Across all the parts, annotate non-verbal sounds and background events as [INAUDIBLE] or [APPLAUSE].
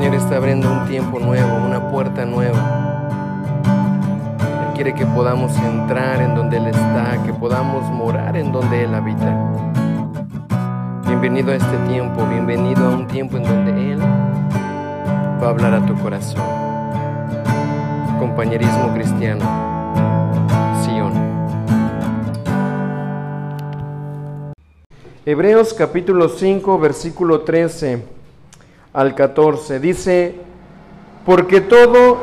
Señor está abriendo un tiempo nuevo, una puerta nueva. Él quiere que podamos entrar en donde Él está, que podamos morar en donde Él habita. Bienvenido a este tiempo, bienvenido a un tiempo en donde Él va a hablar a tu corazón. Compañerismo cristiano, Sion. Hebreos capítulo 5, versículo 13 al 14. Dice, porque todo,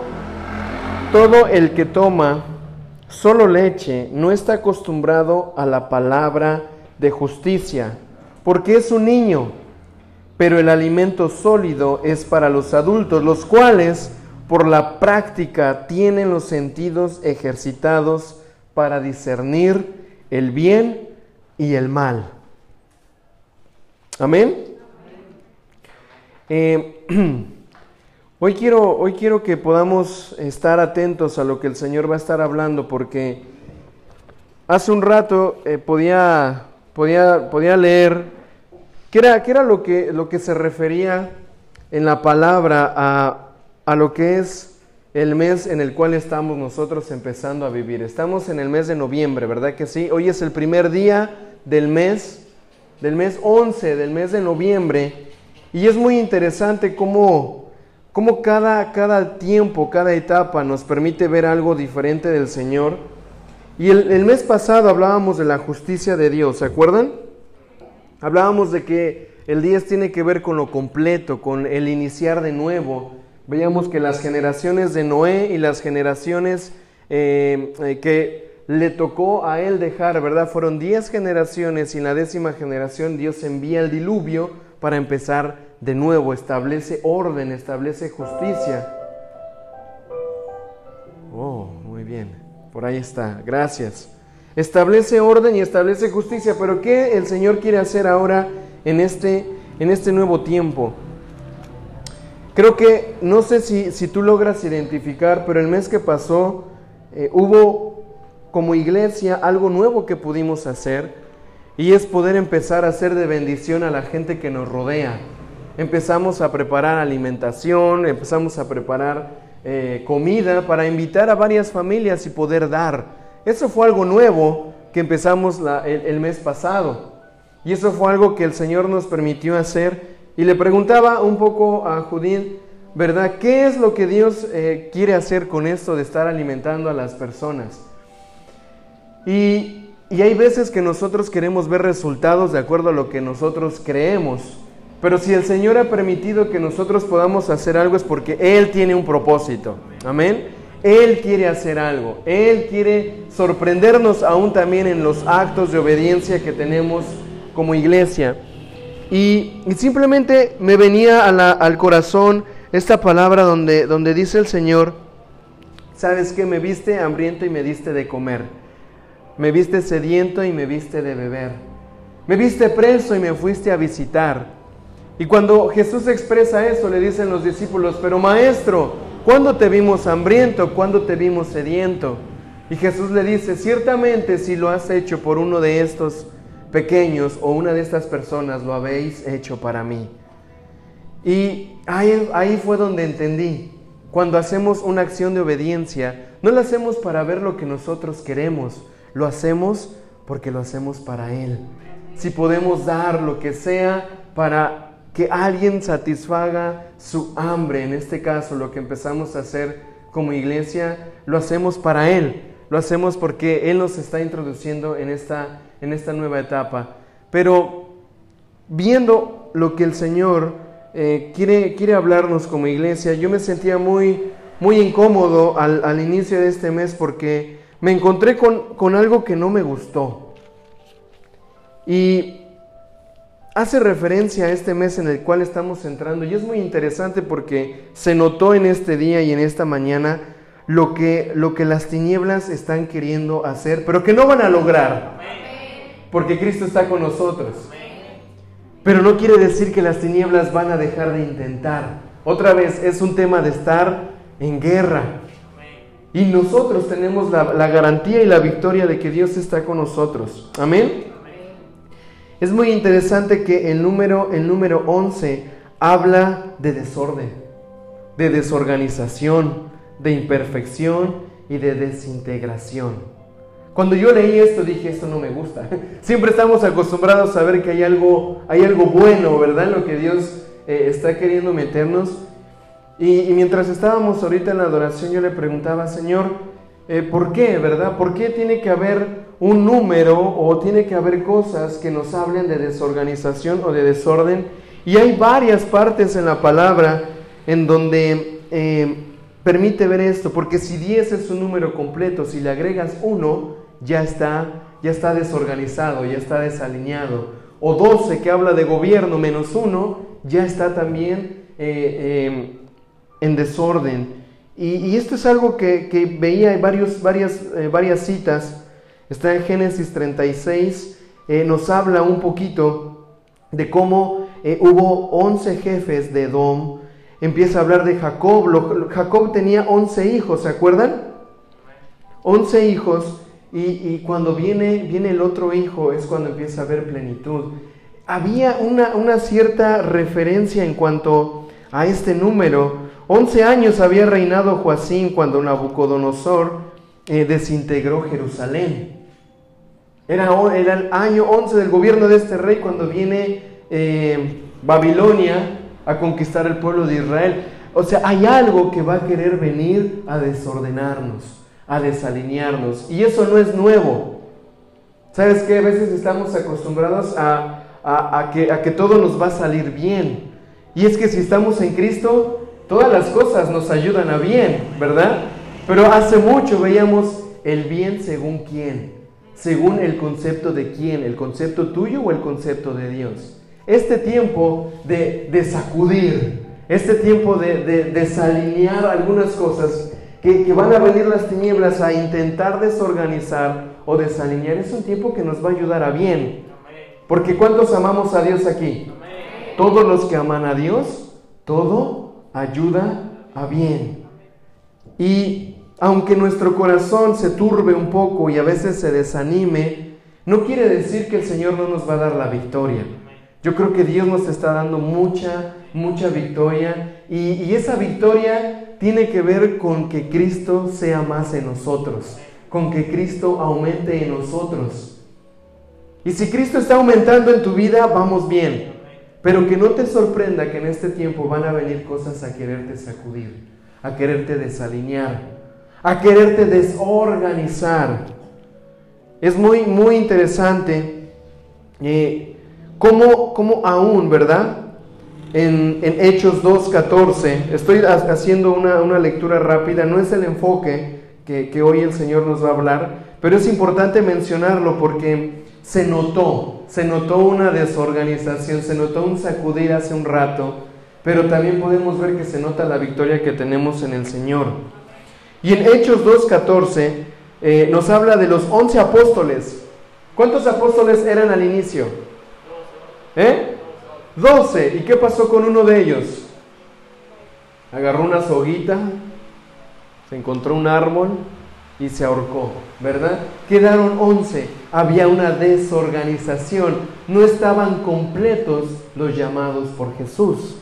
todo el que toma solo leche no está acostumbrado a la palabra de justicia, porque es un niño, pero el alimento sólido es para los adultos, los cuales por la práctica tienen los sentidos ejercitados para discernir el bien y el mal. Amén. Eh, [CLEARS THROAT] hoy, quiero, hoy quiero que podamos estar atentos a lo que el Señor va a estar hablando, porque hace un rato eh, podía, podía, podía leer qué era, era lo, que, lo que se refería en la palabra a, a lo que es el mes en el cual estamos nosotros empezando a vivir. Estamos en el mes de noviembre, ¿verdad que sí? Hoy es el primer día del mes, del mes 11, del mes de noviembre. Y es muy interesante cómo, cómo cada, cada tiempo, cada etapa nos permite ver algo diferente del Señor. Y el, mes pasado hablábamos de la justicia de Dios, ¿se acuerdan? Hablábamos de que el 10 tiene que ver con lo completo, con el iniciar de nuevo. Veíamos que las generaciones de Noé y las generaciones eh, eh, que le tocó a él dejar, ¿verdad? Fueron 10 generaciones y en la décima generación Dios envía el diluvio para empezar de nuevo, establece orden, establece justicia. Oh, muy bien, por ahí está, gracias. Establece orden y establece justicia, pero ¿qué el Señor quiere hacer ahora en este, en este nuevo tiempo? Creo que, no sé si, si tú logras identificar, pero el mes que pasó eh, hubo como iglesia algo nuevo que pudimos hacer y es poder empezar a hacer de bendición a la gente que nos rodea empezamos a preparar alimentación, empezamos a preparar eh, comida para invitar a varias familias y poder dar. Eso fue algo nuevo que empezamos el, mes pasado. Y eso fue algo que el Señor nos permitió hacer. Y le preguntaba un poco a Judín, ¿verdad? ¿Qué es lo que Dios eh, quiere hacer con esto de estar alimentando a las personas? Y, y hay veces que nosotros queremos ver resultados de acuerdo a lo que nosotros creemos. Pero si el Señor ha permitido que nosotros podamos hacer algo es porque Él tiene un propósito. Amén. Él quiere hacer algo. Él quiere sorprendernos aún también en los actos de obediencia que tenemos como iglesia. Y, simplemente me venía al corazón esta palabra donde, donde dice el Señor, ¿sabes qué? Me viste hambriento y me diste de comer. Me viste sediento y me viste de beber. Me viste preso y me fuiste a visitar. Y cuando Jesús expresa eso, le dicen los discípulos, pero maestro, ¿cuándo te vimos hambriento? ¿Cuándo te vimos sediento? Y Jesús le dice, ciertamente si lo has hecho por uno de estos pequeños o una de estas personas, lo habéis hecho para mí. Y ahí, ahí fue donde entendí, cuando hacemos una acción de obediencia, no la hacemos para ver lo que nosotros queremos, lo hacemos porque lo hacemos para Él. Si podemos dar lo que sea para que alguien satisfaga su hambre. En este caso, lo que empezamos a hacer como iglesia, lo hacemos para Él. Lo hacemos porque Él nos está introduciendo en esta, en esta nueva etapa. Pero viendo lo que el Señor eh, quiere, quiere hablarnos como iglesia, yo me sentía muy, muy incómodo al, al inicio de este mes porque me encontré con, con algo que no me gustó. Y hace referencia a este mes en el cual estamos entrando y es muy interesante porque se notó en este día y en esta mañana lo que, lo que las tinieblas están queriendo hacer, pero que no van a lograr, porque Cristo está con nosotros. Pero no quiere decir que las tinieblas van a dejar de intentar. Otra vez, es un tema de estar en guerra. Y nosotros tenemos la, la garantía y la victoria de que Dios está con nosotros. Amén. Es muy interesante que el número, el número 11 habla de desorden. de desorganización, de imperfección y de desintegración. Cuando yo leí esto dije, esto no me gusta. [LAUGHS] Siempre estamos acostumbrados a ver que hay algo, hay algo bueno, ¿verdad? Lo que Dios eh, está queriendo meternos. Y, mientras estábamos ahorita en la adoración, yo le preguntaba, Señor, eh, ¿por qué, verdad? ¿Por qué tiene que haber un número o tiene que haber cosas que nos hablen de desorganización o de desorden? Y hay varias partes en la palabra en donde eh, permite ver esto, porque si 10 es un número completo, si le agregas uno, ya está, ya está desorganizado, ya está desalineado. O 12 que habla de gobierno menos uno, ya está también eh, en desorden. Y, esto es algo que, veía en varios, varias, eh, varias citas. Está en Génesis 36, eh, nos habla un poquito de cómo hubo 11 jefes de Edom. Empieza a hablar de Jacob. Jacob tenía 11 hijos, ¿se acuerdan? 11 hijos y, cuando viene, viene el otro hijo es cuando empieza a haber plenitud. Había una, cierta referencia en cuanto a este número. Once años había reinado Joacín cuando Nabucodonosor eh, desintegró Jerusalén. Era, el año 11 del gobierno de este rey cuando viene eh, Babilonia a conquistar el pueblo de Israel. O sea, hay algo que va a querer venir a desordenarnos a desalinearnos. Y eso no es nuevo. ¿Sabes qué? A veces estamos acostumbrados a, a, que, a que todo nos va a salir bien. Y es que si estamos en Cristo, todas las cosas nos ayudan a bien, ¿verdad? Pero hace mucho veíamos el bien según quién, según el concepto de quién, el concepto tuyo o el concepto de Dios. Este tiempo de, de sacudir, este tiempo de, de desalinear algunas cosas, que, van a venir las tinieblas a intentar desorganizar o desalinear, es un tiempo que nos va a ayudar a bien. Porque ¿cuántos amamos a Dios aquí? Todos los que aman a Dios, todo ayuda a bien. Y aunque nuestro corazón se turbe un poco y a veces se desanime, no quiere decir que el Señor no nos va a dar la victoria. Yo creo que Dios nos está dando mucha, mucha victoria y, esa victoria tiene que ver con que Cristo sea más en nosotros, con que Cristo aumente en nosotros. Y si Cristo está aumentando en tu vida, vamos bien. Pero que no te sorprenda que en este tiempo van a venir cosas a quererte sacudir, a quererte desalinear, a quererte desorganizar. Es muy, muy interesante eh, cómo, cómo aún, ¿verdad? en, Hechos 2.14. Estoy haciendo una, lectura rápida, no es el enfoque que, que hoy el Señor nos va a hablar, pero es importante mencionarlo porque se notó, se notó una desorganización, se notó un sacudir hace un rato, pero también podemos ver que se nota la victoria que tenemos en el Señor. Y en Hechos 2.14 eh, nos habla de los 11 apóstoles. ¿Cuántos apóstoles eran al inicio? ¿Eh? Doce. ¿Y qué pasó con uno de ellos? Agarró una soguita, se encontró un árbol y se ahorcó, ¿verdad? Quedaron once. Había una desorganización. No estaban completos los llamados por Jesús.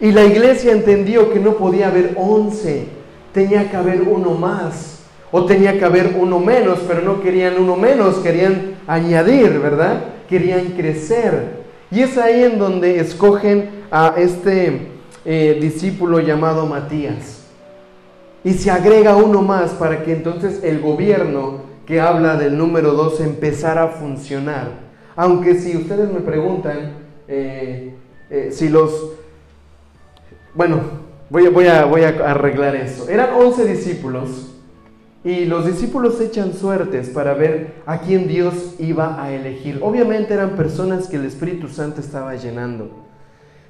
Y la iglesia entendió que no podía haber once. Tenía que haber uno más. O tenía que haber uno menos, pero no querían uno menos, querían añadir, ¿verdad? Querían crecer. Y es ahí en donde escogen a este eh, discípulo llamado Matías. Y se agrega uno más para que entonces el gobierno que habla del número 2 empezara a funcionar. Aunque si ustedes me preguntan eh, eh, si los... Bueno, voy, voy, a, voy a arreglar eso. Eran 11 discípulos y los discípulos echan suertes para ver a quién Dios iba a elegir. Obviamente eran personas que el Espíritu Santo estaba llenando.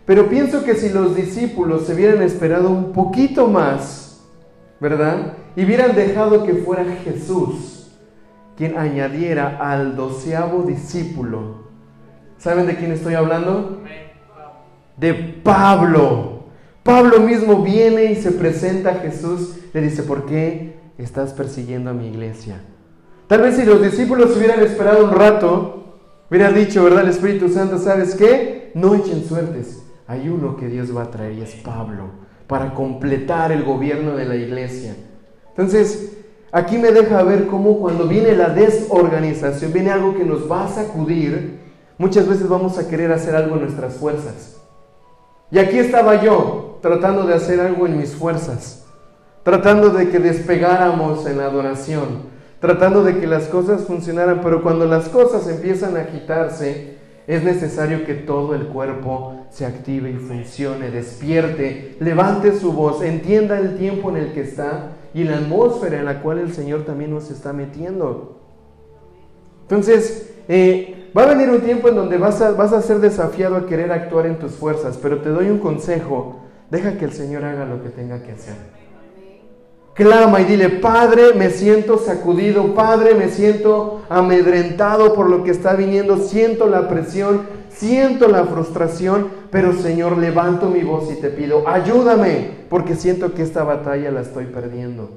Pero pienso que si los discípulos se hubieran esperado un poquito más, ¿verdad? Y hubieran dejado que fuera Jesús quien añadiera al doceavo discípulo. ¿Saben de quién estoy hablando? De Pablo. Pablo mismo viene y se presenta a Jesús. Le dice, ¿por qué estás persiguiendo a mi iglesia. Tal vez si los discípulos hubieran esperado un rato, hubieran dicho, ¿verdad? El Espíritu Santo, ¿sabes qué? No echen suertes. Hay uno que Dios va a traer y es Pablo. para completar el gobierno de la iglesia. Entonces, aquí me deja ver cómo cuando viene la desorganización, viene algo que nos va a sacudir, muchas veces vamos a querer hacer algo en nuestras fuerzas. Y aquí estaba yo, tratando de hacer algo en mis fuerzas, tratando de que despegáramos en la adoración, tratando de que las cosas funcionaran, pero cuando las cosas empiezan a agitarse, es necesario que todo el cuerpo se active y funcione, despierte, levante su voz, entienda el tiempo en el que está y la atmósfera en la cual el Señor también nos está metiendo. Entonces, eh, va a venir un tiempo en donde vas a, vas a ser desafiado a querer actuar en tus fuerzas, pero te doy un consejo, deja que el Señor haga lo que tenga que hacer. Clama y dile, Padre, me siento sacudido, Padre, me siento amedrentado por lo que está viniendo, siento la presión, siento la frustración, pero Señor, levanto mi voz y te pido, ayúdame, porque siento que esta batalla la estoy perdiendo.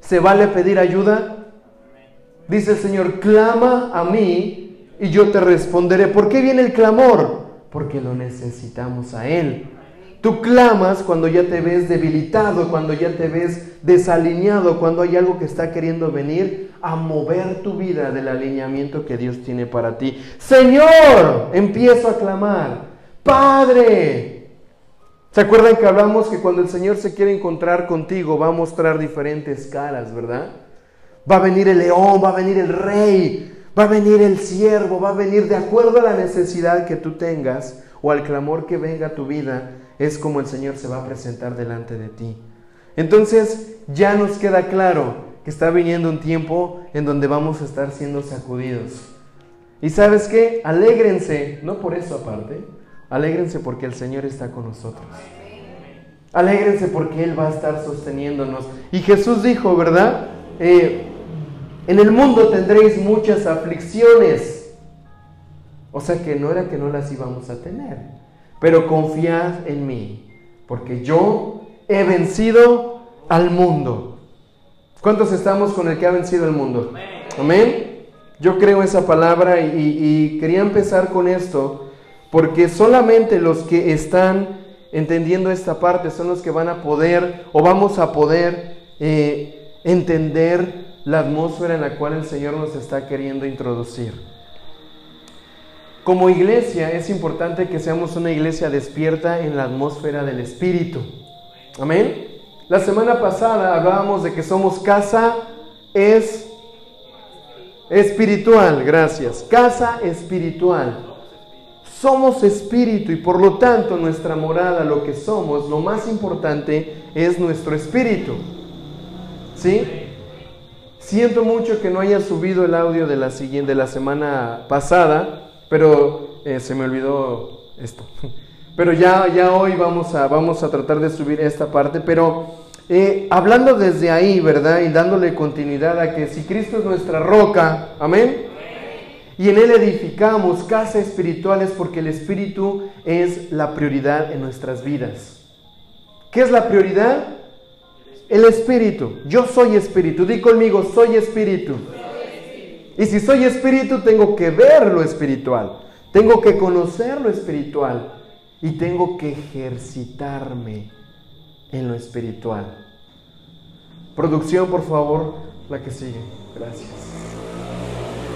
¿Se vale pedir ayuda? Dice el Señor, clama a mí y yo te responderé. ¿Por qué viene el clamor? Porque lo necesitamos a Él. Tú clamas cuando ya te ves debilitado, cuando ya te ves desalineado, cuando hay algo que está queriendo venir a mover tu vida del alineamiento que Dios tiene para ti. Señor, empiezo a clamar. Padre. ¿Se acuerdan que hablamos que cuando el Señor se quiere encontrar contigo va a mostrar diferentes caras, verdad? Va a venir el león, va a venir el rey, va a venir el siervo, va a venir de acuerdo a la necesidad que tú tengas o al clamor que venga a tu vida es como el Señor se va a presentar delante de ti. Entonces ya nos queda claro que está viniendo un tiempo en donde vamos a estar siendo sacudidos. Y sabes qué, alégrense, no por eso aparte, alégrense porque el Señor está con nosotros. Alégrense porque Él va a estar sosteniéndonos. Y Jesús dijo, ¿verdad? Eh, en el mundo tendréis muchas aflicciones. O sea que no era que no las íbamos a tener pero confiad en mí, porque yo he vencido al mundo. ¿Cuántos estamos con el que ha vencido el mundo? Amén. Yo creo esa palabra y, quería empezar con esto, porque solamente los que están entendiendo esta parte son los que van a poder o vamos a poder eh, entender la atmósfera en la cual el Señor nos está queriendo introducir. Como iglesia es importante que seamos una iglesia despierta en la atmósfera del Espíritu. Amén. La semana pasada hablábamos de que somos casa es espiritual, gracias. Casa espiritual. Somos espíritu y por lo tanto nuestra morada, lo que somos, lo más importante es nuestro espíritu. ¿Sí? Siento mucho que no haya subido el audio de la siguiente de la semana pasada pero eh, se me olvidó esto. [LAUGHS] Pero ya, ya hoy vamos a, vamos a tratar de subir esta parte, pero eh, hablando desde ahí, ¿verdad? Y dándole continuidad a que si Cristo es nuestra roca, amén. Y en Él edificamos casa espirituales porque el Espíritu es la prioridad en nuestras vidas. ¿Qué es la prioridad? El Espíritu. Yo soy Espíritu. Di conmigo, soy Espíritu. Y si soy espíritu, tengo que ver lo espiritual, tengo que conocer lo espiritual y tengo que ejercitarme en lo espiritual. Producción, por favor, la que sigue. Gracias.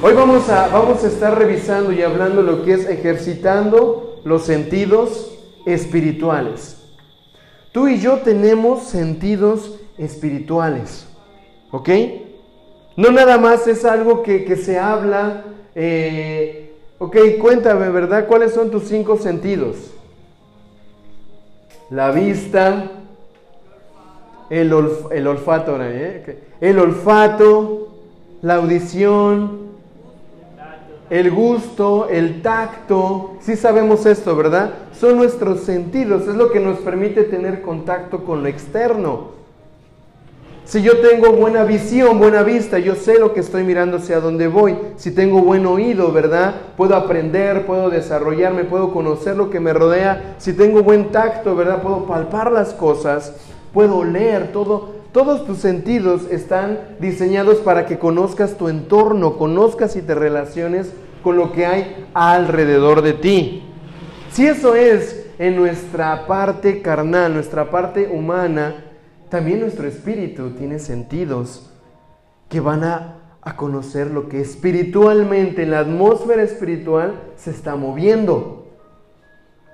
Hoy vamos a, vamos a estar revisando y hablando lo que es ejercitando los sentidos espirituales. Tú y yo tenemos sentidos espirituales. ¿Ok? No nada más es algo que, se habla. Eh, ok, cuéntame, ¿verdad? ¿Cuáles son tus cinco sentidos? La vista, el, olfato, ¿eh? el olfato, la audición, el gusto, el tacto. Sí sabemos esto, ¿verdad? Son nuestros sentidos, es lo que nos permite tener contacto con lo externo. Si yo tengo buena visión, buena vista, yo sé lo que estoy mirando hacia dónde voy. Si tengo buen oído, ¿verdad? Puedo aprender, puedo desarrollarme, puedo conocer lo que me rodea. Si tengo buen tacto, ¿verdad? Puedo palpar las cosas, puedo leer, todo. Todos tus sentidos están diseñados para que conozcas tu entorno, conozcas y te relaciones con lo que hay alrededor de ti. Si eso es en nuestra parte carnal, nuestra parte humana, también nuestro espíritu tiene sentidos que van a, a conocer lo que espiritualmente, en la atmósfera espiritual, se está moviendo.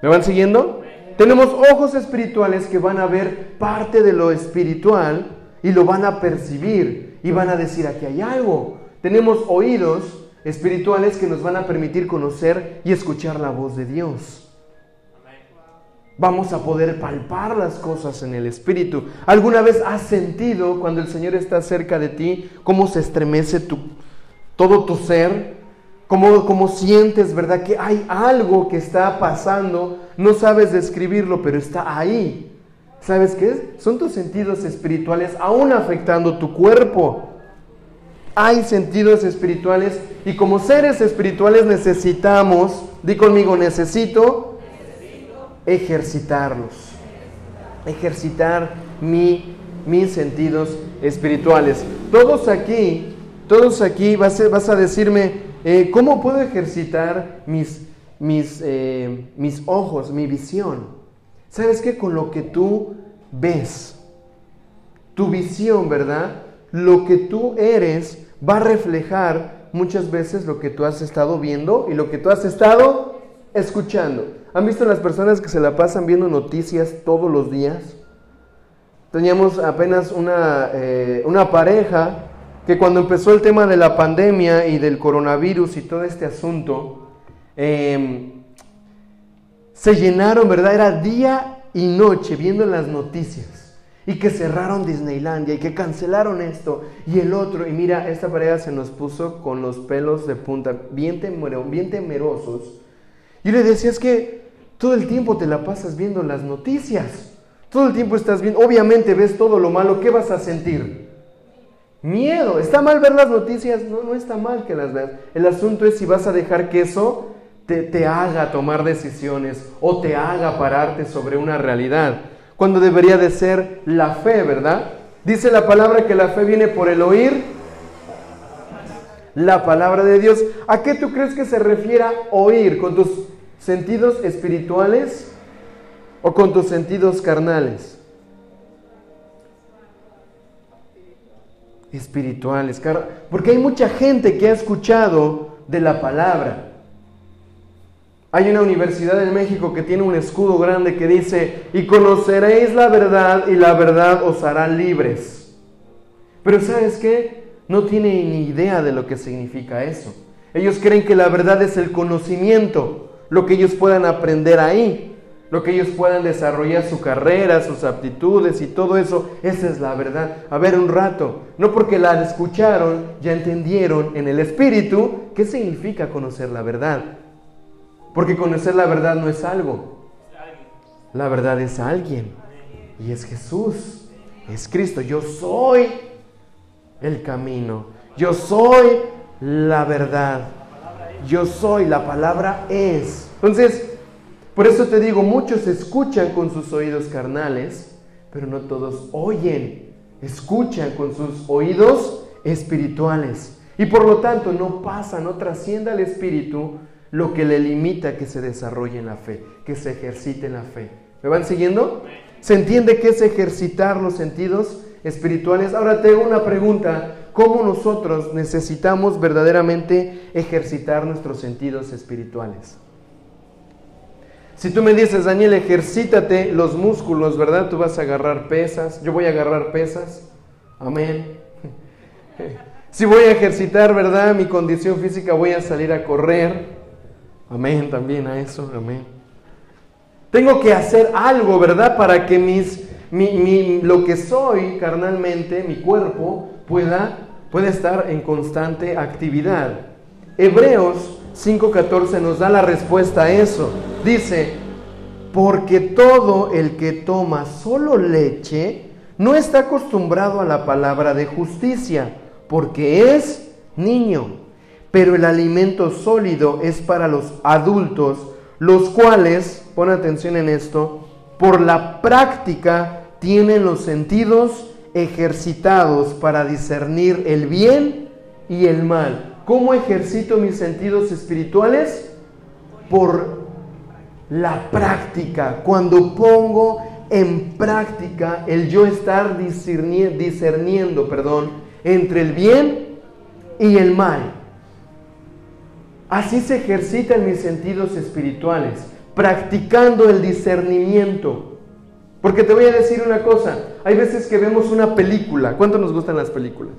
¿Me van siguiendo? Tenemos ojos espirituales que van a ver parte de lo espiritual y lo van a percibir y van a decir, aquí hay algo. Tenemos oídos espirituales que nos van a permitir conocer y escuchar la voz de Dios. Vamos a poder palpar las cosas en el Espíritu. ¿Alguna vez has sentido cuando el Señor está cerca de ti cómo se estremece tu, todo tu ser? ¿Cómo, ¿Cómo sientes, verdad? Que hay algo que está pasando. No sabes describirlo, pero está ahí. ¿Sabes qué es? Son tus sentidos espirituales aún afectando tu cuerpo. Hay sentidos espirituales y como seres espirituales necesitamos, di conmigo, necesito, ejercitarlos. Ejercitar mi, mis sentidos espirituales. Todos aquí, todos aquí vas a, vas a decirme, eh, ¿cómo puedo ejercitar mis, mis, eh, mis ojos, mi visión? ¿Sabes qué? Con lo que tú ves, tu visión, ¿verdad? Lo que tú eres va a reflejar muchas veces lo que tú has estado viendo y lo que tú has estado escuchando. ¿Han visto las personas que se la pasan viendo noticias todos los días? Teníamos apenas una, eh, una pareja que cuando empezó el tema de la pandemia y del coronavirus y todo este asunto, em, se llenaron, ¿verdad? Era día y noche viendo las noticias. Y que cerraron Disneylandia y que cancelaron esto y el otro. Y mira, esta pareja se nos puso con los pelos de punta, bien, bien temerosos. Y le decía, es que todo el tiempo te la pasas viendo las noticias. Todo el tiempo estás viendo, obviamente ves todo lo malo, ¿qué vas a sentir? Miedo. ¿Está mal ver las noticias? No, no está mal que las veas. El asunto es si vas a dejar que eso te, haga tomar decisiones o te haga pararte sobre una realidad, cuando debería de ser la fe, ¿verdad? Dice la palabra que la fe viene por el oír la palabra de Dios. ¿A qué tú crees que se refiere oír? ¿Con tus sentidos espirituales o con tus sentidos carnales? Espirituales, porque hay mucha gente que ha escuchado de la palabra, hay una universidad en México que tiene un escudo grande que dice, y conoceréis la verdad y la verdad os hará libres. Pero ¿sabes qué? No tienen ni idea de lo que significa eso. Ellos creen que la verdad es el conocimiento, lo que ellos puedan aprender ahí, lo que ellos puedan desarrollar su carrera, sus aptitudes y todo eso. Esa es la verdad. A ver un rato, no porque la escucharon, ya entendieron en el espíritu qué significa conocer la verdad. Porque conocer la verdad no es algo. La verdad es alguien. Y es Jesús. Es Cristo. Yo soy el camino. Yo soy la verdad. Yo soy. La palabra es. Entonces, por eso te digo, muchos escuchan con sus oídos carnales, pero no todos oyen. Escuchan con sus oídos espirituales. Y por lo tanto no pasa, no trasciende al espíritu lo que le limita que se desarrolle en la fe, que se ejercite en la fe. ¿Me van siguiendo? ¿Se entiende qué es ejercitar los sentidos espirituales? Ahora tengo una pregunta. ¿Cómo nosotros necesitamos verdaderamente ejercitar nuestros sentidos espirituales? Si tú me dices, Daniel, ejercítate los músculos, ¿verdad? Tú vas a agarrar pesas, yo voy a agarrar pesas. Amén. [LAUGHS] Si voy a ejercitar, ¿verdad? Mi condición física, voy a salir a correr. Amén también a eso, amén. Tengo que hacer algo, ¿verdad? Para que mis, mi, lo que soy carnalmente, mi cuerpo, pueda, estar en constante actividad. Hebreos 5.14 nos da la respuesta a eso. Dice, porque todo el que toma solo leche no está acostumbrado a la palabra de justicia, porque es niño pero el alimento sólido es para los adultos, los cuales, pon atención en esto, por la práctica tienen los sentidos ejercitados para discernir el bien y el mal. ¿Cómo ejercito mis sentidos espirituales? Por la práctica, cuando pongo en práctica el yo estar discerniendo, perdón, entre el bien y el mal. Así se ejercitan mis sentidos espirituales, practicando el discernimiento. Porque te voy a decir una cosa, hay veces que vemos una película, ¿cuánto nos gustan las películas?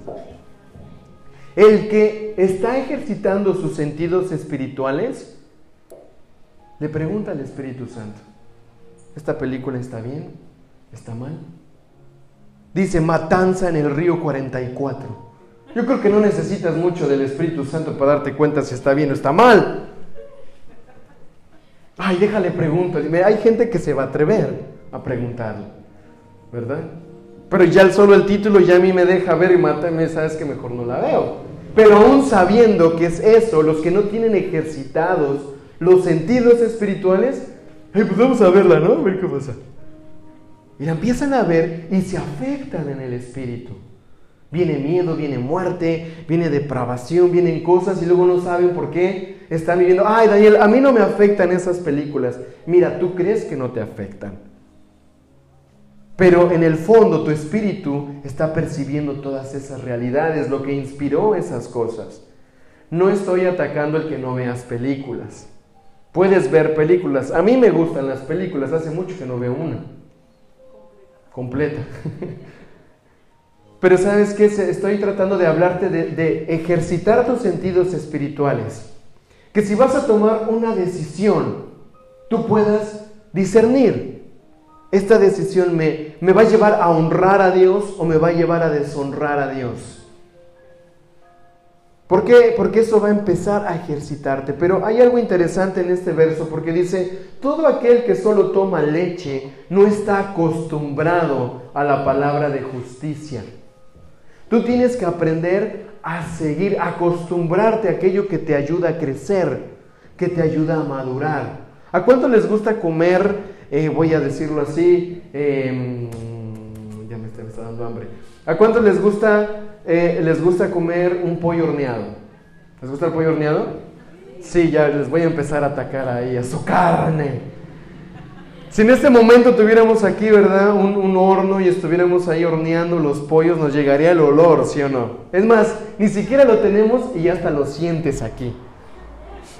El que está ejercitando sus sentidos espirituales, le pregunta al Espíritu Santo, ¿esta película está bien? ¿Está mal? Dice, matanza en el río 44. Yo creo que no necesitas mucho del Espíritu Santo para darte cuenta si está bien o está mal. Ay, déjale pregunto. Hay gente que se va a atrever a preguntarle, ¿verdad? Pero ya solo el título ya a mí me deja ver y mátame, sabes que mejor no la veo. Pero aún sabiendo que es eso, los que no tienen ejercitados los sentidos espirituales, pues vamos a verla, ¿no? A ver qué pasa. Y la empiezan a ver y se afectan en el espíritu. Viene miedo, viene muerte, viene depravación, vienen cosas y luego no saben por qué están viviendo. Ay, Daniel, a mí no me afectan esas películas. Mira, tú crees que no te afectan. Pero en el fondo tu espíritu está percibiendo todas esas realidades, lo que inspiró esas cosas. No estoy atacando el que no veas películas. Puedes ver películas. A mí me gustan las películas, hace mucho que no veo una. Completa. [LAUGHS] Pero sabes qué, estoy tratando de hablarte de, de, ejercitar tus sentidos espirituales. Que si vas a tomar una decisión, tú puedas discernir. Esta decisión me, me va a llevar a honrar a Dios o me va a llevar a deshonrar a Dios. ¿Por qué? Porque eso va a empezar a ejercitarte. Pero hay algo interesante en este verso porque dice, todo aquel que solo toma leche no está acostumbrado a la palabra de justicia. Tú tienes que aprender a seguir, acostumbrarte a aquello que te ayuda a crecer, que te ayuda a madurar. ¿A cuánto les gusta comer, eh, voy a decirlo así, em, ya me está, dando hambre? ¿A cuánto les gusta eh, les gusta comer un pollo horneado. ¿Les gusta el pollo horneado? Sí, ya les voy a empezar a atacar ahí, a su carne. Si en este momento tuviéramos aquí, ¿verdad? Un, un, horno y estuviéramos ahí horneando los pollos, nos llegaría el olor, ¿sí o no? Es más, ni siquiera lo tenemos y hasta lo sientes aquí.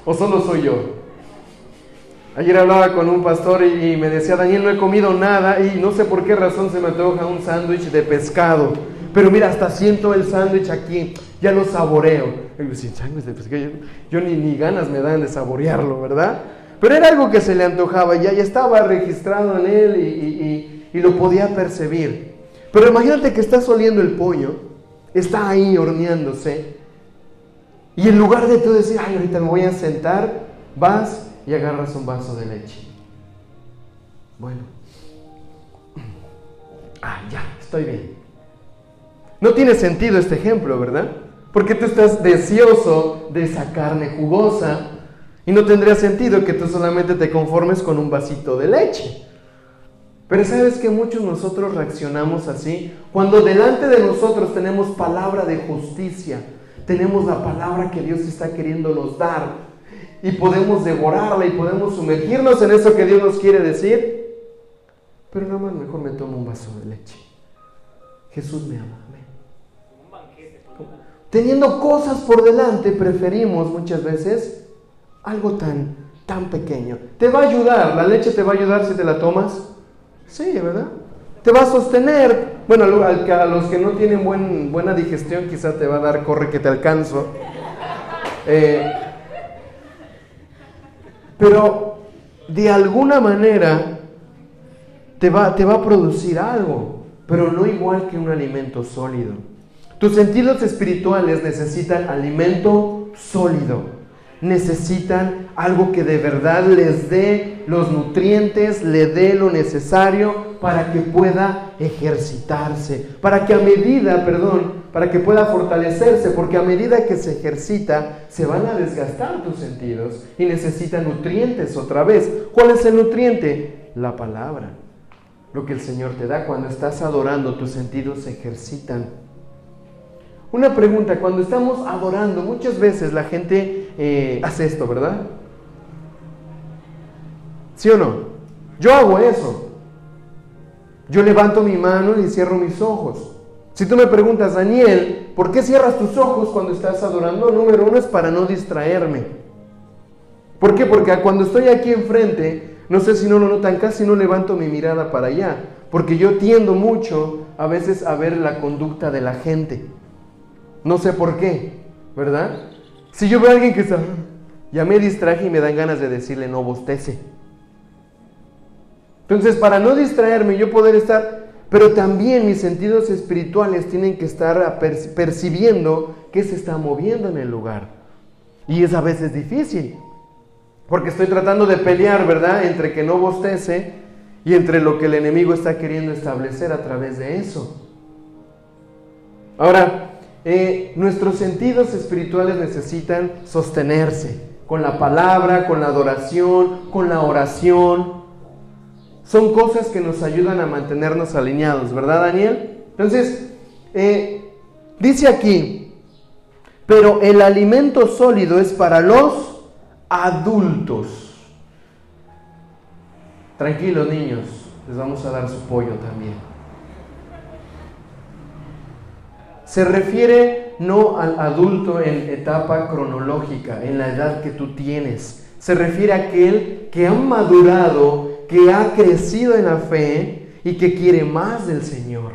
¿O solo soy yo? Ayer hablaba con un pastor y, y me decía, Daniel, no he comido nada y no sé por qué razón se me antoja un sándwich de pescado. Pero mira, hasta siento el sándwich aquí, ya lo saboreo. yo, ni, ganas me dan de saborearlo, ¿verdad? Pero era algo que se le antojaba, ya, ya estaba registrado en él y, y lo podía percibir. Pero imagínate que estás oliendo el pollo, está ahí horneándose, y en lugar de tú decir, ay, ahorita me voy a sentar, vas y agarras un vaso de leche. Bueno, ah, ya, estoy bien. No tiene sentido este ejemplo, ¿verdad? Porque tú estás deseoso de esa carne jugosa y no tendría sentido que tú solamente te conformes con un vasito de leche. Pero sabes que muchos nosotros reaccionamos así cuando delante de nosotros tenemos palabra de justicia, tenemos la palabra que Dios está queriéndonos dar y podemos devorarla y podemos sumergirnos en eso que Dios nos quiere decir. Pero nada más mejor me tomo un vaso de leche. Jesús me ama. Teniendo cosas por delante, preferimos muchas veces algo tan, tan pequeño. ¿Te va a ayudar? ¿La leche te va a ayudar si te la tomas? Sí, ¿verdad? ¿Te va a sostener? Bueno, a los que no tienen buen, buena digestión quizá te va a dar corre que te alcanzo. Eh, pero de alguna manera te va, te va a producir algo, pero no igual que un alimento sólido. Tus sentidos espirituales necesitan alimento sólido, necesitan algo que de verdad les dé los nutrientes, le dé lo necesario para que pueda ejercitarse, para que a medida, perdón, para que pueda fortalecerse, porque a medida que se ejercita, se van a desgastar tus sentidos y necesitan nutrientes otra vez. ¿Cuál es el nutriente? La palabra. Lo que el Señor te da cuando estás adorando, tus sentidos se ejercitan una pregunta, cuando estamos adorando, muchas veces la gente eh, hace esto, ¿verdad? ¿Sí o no? Yo hago eso. Yo levanto mi mano y cierro mis ojos. Si tú me preguntas, Daniel, ¿por qué cierras tus ojos cuando estás adorando? Número uno es para no distraerme. ¿Por qué? Porque cuando estoy aquí enfrente, no sé si no lo notan, casi no levanto mi mirada para allá. Porque yo tiendo mucho a veces a ver la conducta de la gente. No sé por qué, ¿verdad? Si yo veo a alguien que está, ya me distraje y me dan ganas de decirle no bostece. Entonces, para no distraerme, yo poder estar pero también mis sentidos espirituales tienen que estar percibiendo qué se está moviendo en el lugar. Y es a veces difícil, porque estoy tratando de pelear, ¿verdad? Entre que no bostece y entre lo que el enemigo está queriendo establecer a través de eso. Ahora, eh, nuestros sentidos espirituales necesitan sostenerse con la palabra, con la adoración, con la oración, son cosas que nos ayudan a mantenernos alineados, ¿verdad Daniel? Entonces, eh, dice aquí, pero el alimento sólido es para los adultos. Tranquilos niños, les vamos a dar su pollo también. Se refiere no al adulto en etapa cronológica, en la edad que tú tienes. Se refiere a aquel que ha madurado que ha crecido en la fe y que quiere más del Señor.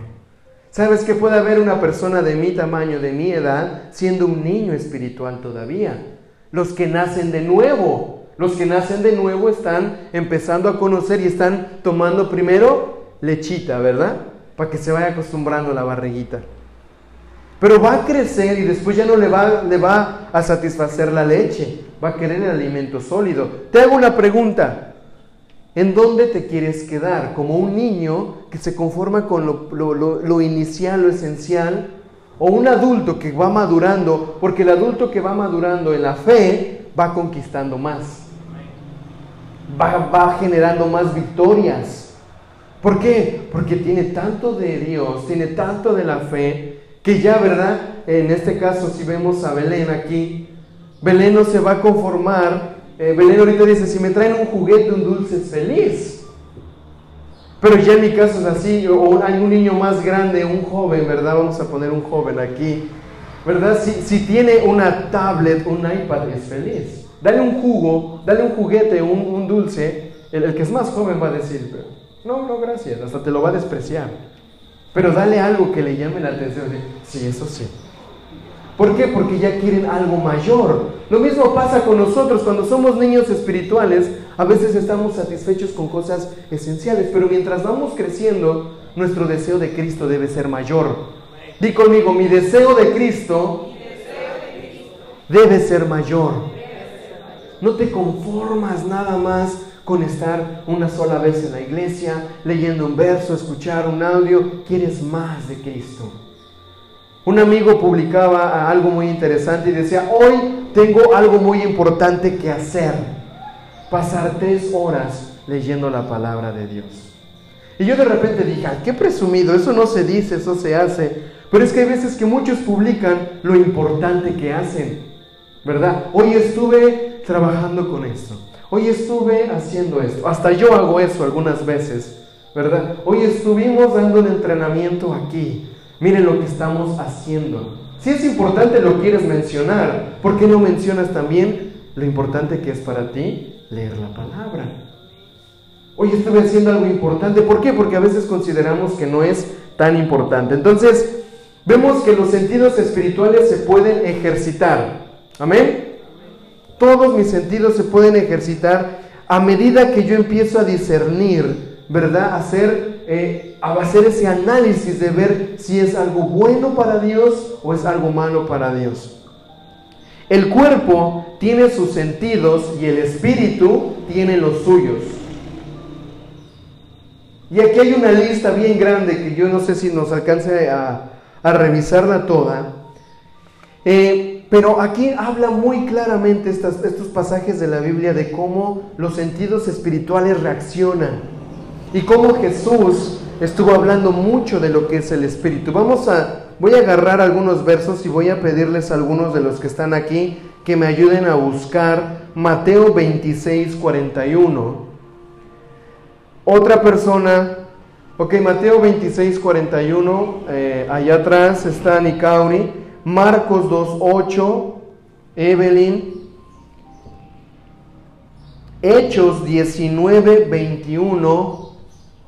¿Sabes que puede haber una persona de mi tamaño, de mi edad, siendo un niño espiritual todavía? Los que nacen de nuevo, los que nacen de nuevo están empezando a conocer y están tomando primero lechita, ¿verdad? Para que se vaya acostumbrando la barriguita. Pero va a crecer y después ya no le va, le va a satisfacer la leche, va a querer el alimento sólido. Te hago una pregunta. ¿En dónde te quieres quedar? ¿Como un niño que se conforma con lo, inicial, lo esencial? ¿O un adulto que va madurando? Porque el adulto que va madurando en la fe va conquistando más. Va, va generando más victorias. ¿Por qué? Porque tiene tanto de Dios, tiene tanto de la fe, que ya, ¿verdad? En este caso, si vemos a Belén aquí, Belén no se va a conformar eh, Belén ahorita dice, si me traen un juguete, un dulce, es feliz. Pero ya en mi caso es así, o hay un niño más grande, un joven, ¿verdad? Vamos a poner un joven aquí, ¿verdad? Si, tiene una tablet, un iPad, es feliz. Dale un jugo, dale un juguete, un, dulce, el, que es más joven va a decir, no, no, gracias, hasta te lo va a despreciar. Pero dale algo que le llame la atención, sí, eso sí. ¿Por qué? Porque ya quieren algo mayor. Lo mismo pasa con nosotros cuando somos niños espirituales. A veces estamos satisfechos con cosas esenciales, pero mientras vamos creciendo, nuestro deseo de Cristo debe ser mayor. Di conmigo, mi deseo de Cristo debe ser mayor. No te conformas nada más con estar una sola vez en la iglesia, leyendo un verso, escuchar un audio. Quieres más de Cristo. Un amigo publicaba algo muy interesante y decía, hoy tengo algo muy importante que hacer, pasar tres horas leyendo la palabra de Dios. Y yo de repente dije, qué presumido, eso no se dice, eso se hace. Pero es que hay veces que muchos publican lo importante que hacen, ¿verdad? Hoy estuve trabajando con esto, hoy estuve haciendo esto, hasta yo hago eso algunas veces, ¿verdad? Hoy estuvimos dando un entrenamiento aquí, Miren lo que estamos haciendo. Si es importante lo quieres mencionar, ¿por qué no mencionas también lo importante que es para ti leer la palabra? Hoy estuve haciendo algo importante. ¿Por qué? Porque a veces consideramos que no es tan importante. Entonces, vemos que los sentidos espirituales se pueden ejercitar. Amén. Todos mis sentidos se pueden ejercitar a medida que yo empiezo a discernir, ¿verdad? Hacer eh, a hacer ese análisis de ver si es algo bueno para Dios o es algo malo para Dios. El cuerpo tiene sus sentidos y el espíritu tiene los suyos. Y aquí hay una lista bien grande que yo no sé si nos alcance a, revisarla toda. Eh, pero aquí habla muy claramente estos pasajes de la Biblia de cómo los sentidos espirituales reaccionan y cómo Jesús estuvo hablando mucho de lo que es el Espíritu. Vamos a, voy a agarrar algunos versos y voy a pedirles a algunos de los que están aquí que me ayuden a buscar Mateo 26, 41. Otra persona, ok, Mateo 26, 41, eh, allá atrás está Nicauri, Marcos 2, 8, Evelyn, Hechos 19, 21,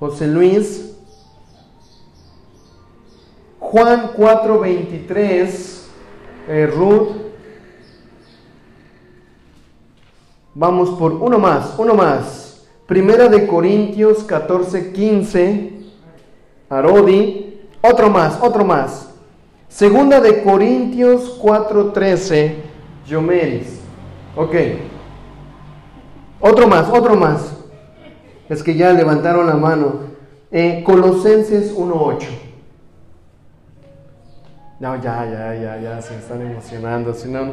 José Luis, Juan 4, 23, eh, Ruth, Vamos por uno más, uno más. Primera de Corintios 14, 15. Arodi. Otro más, otro más. Segunda de Corintios 4, 13. Yomeris. Ok. Otro más, otro más. Es que ya levantaron la mano. Eh, Colosenses 1.8. No, ya, ya, ya, ya, se están emocionando. Si no,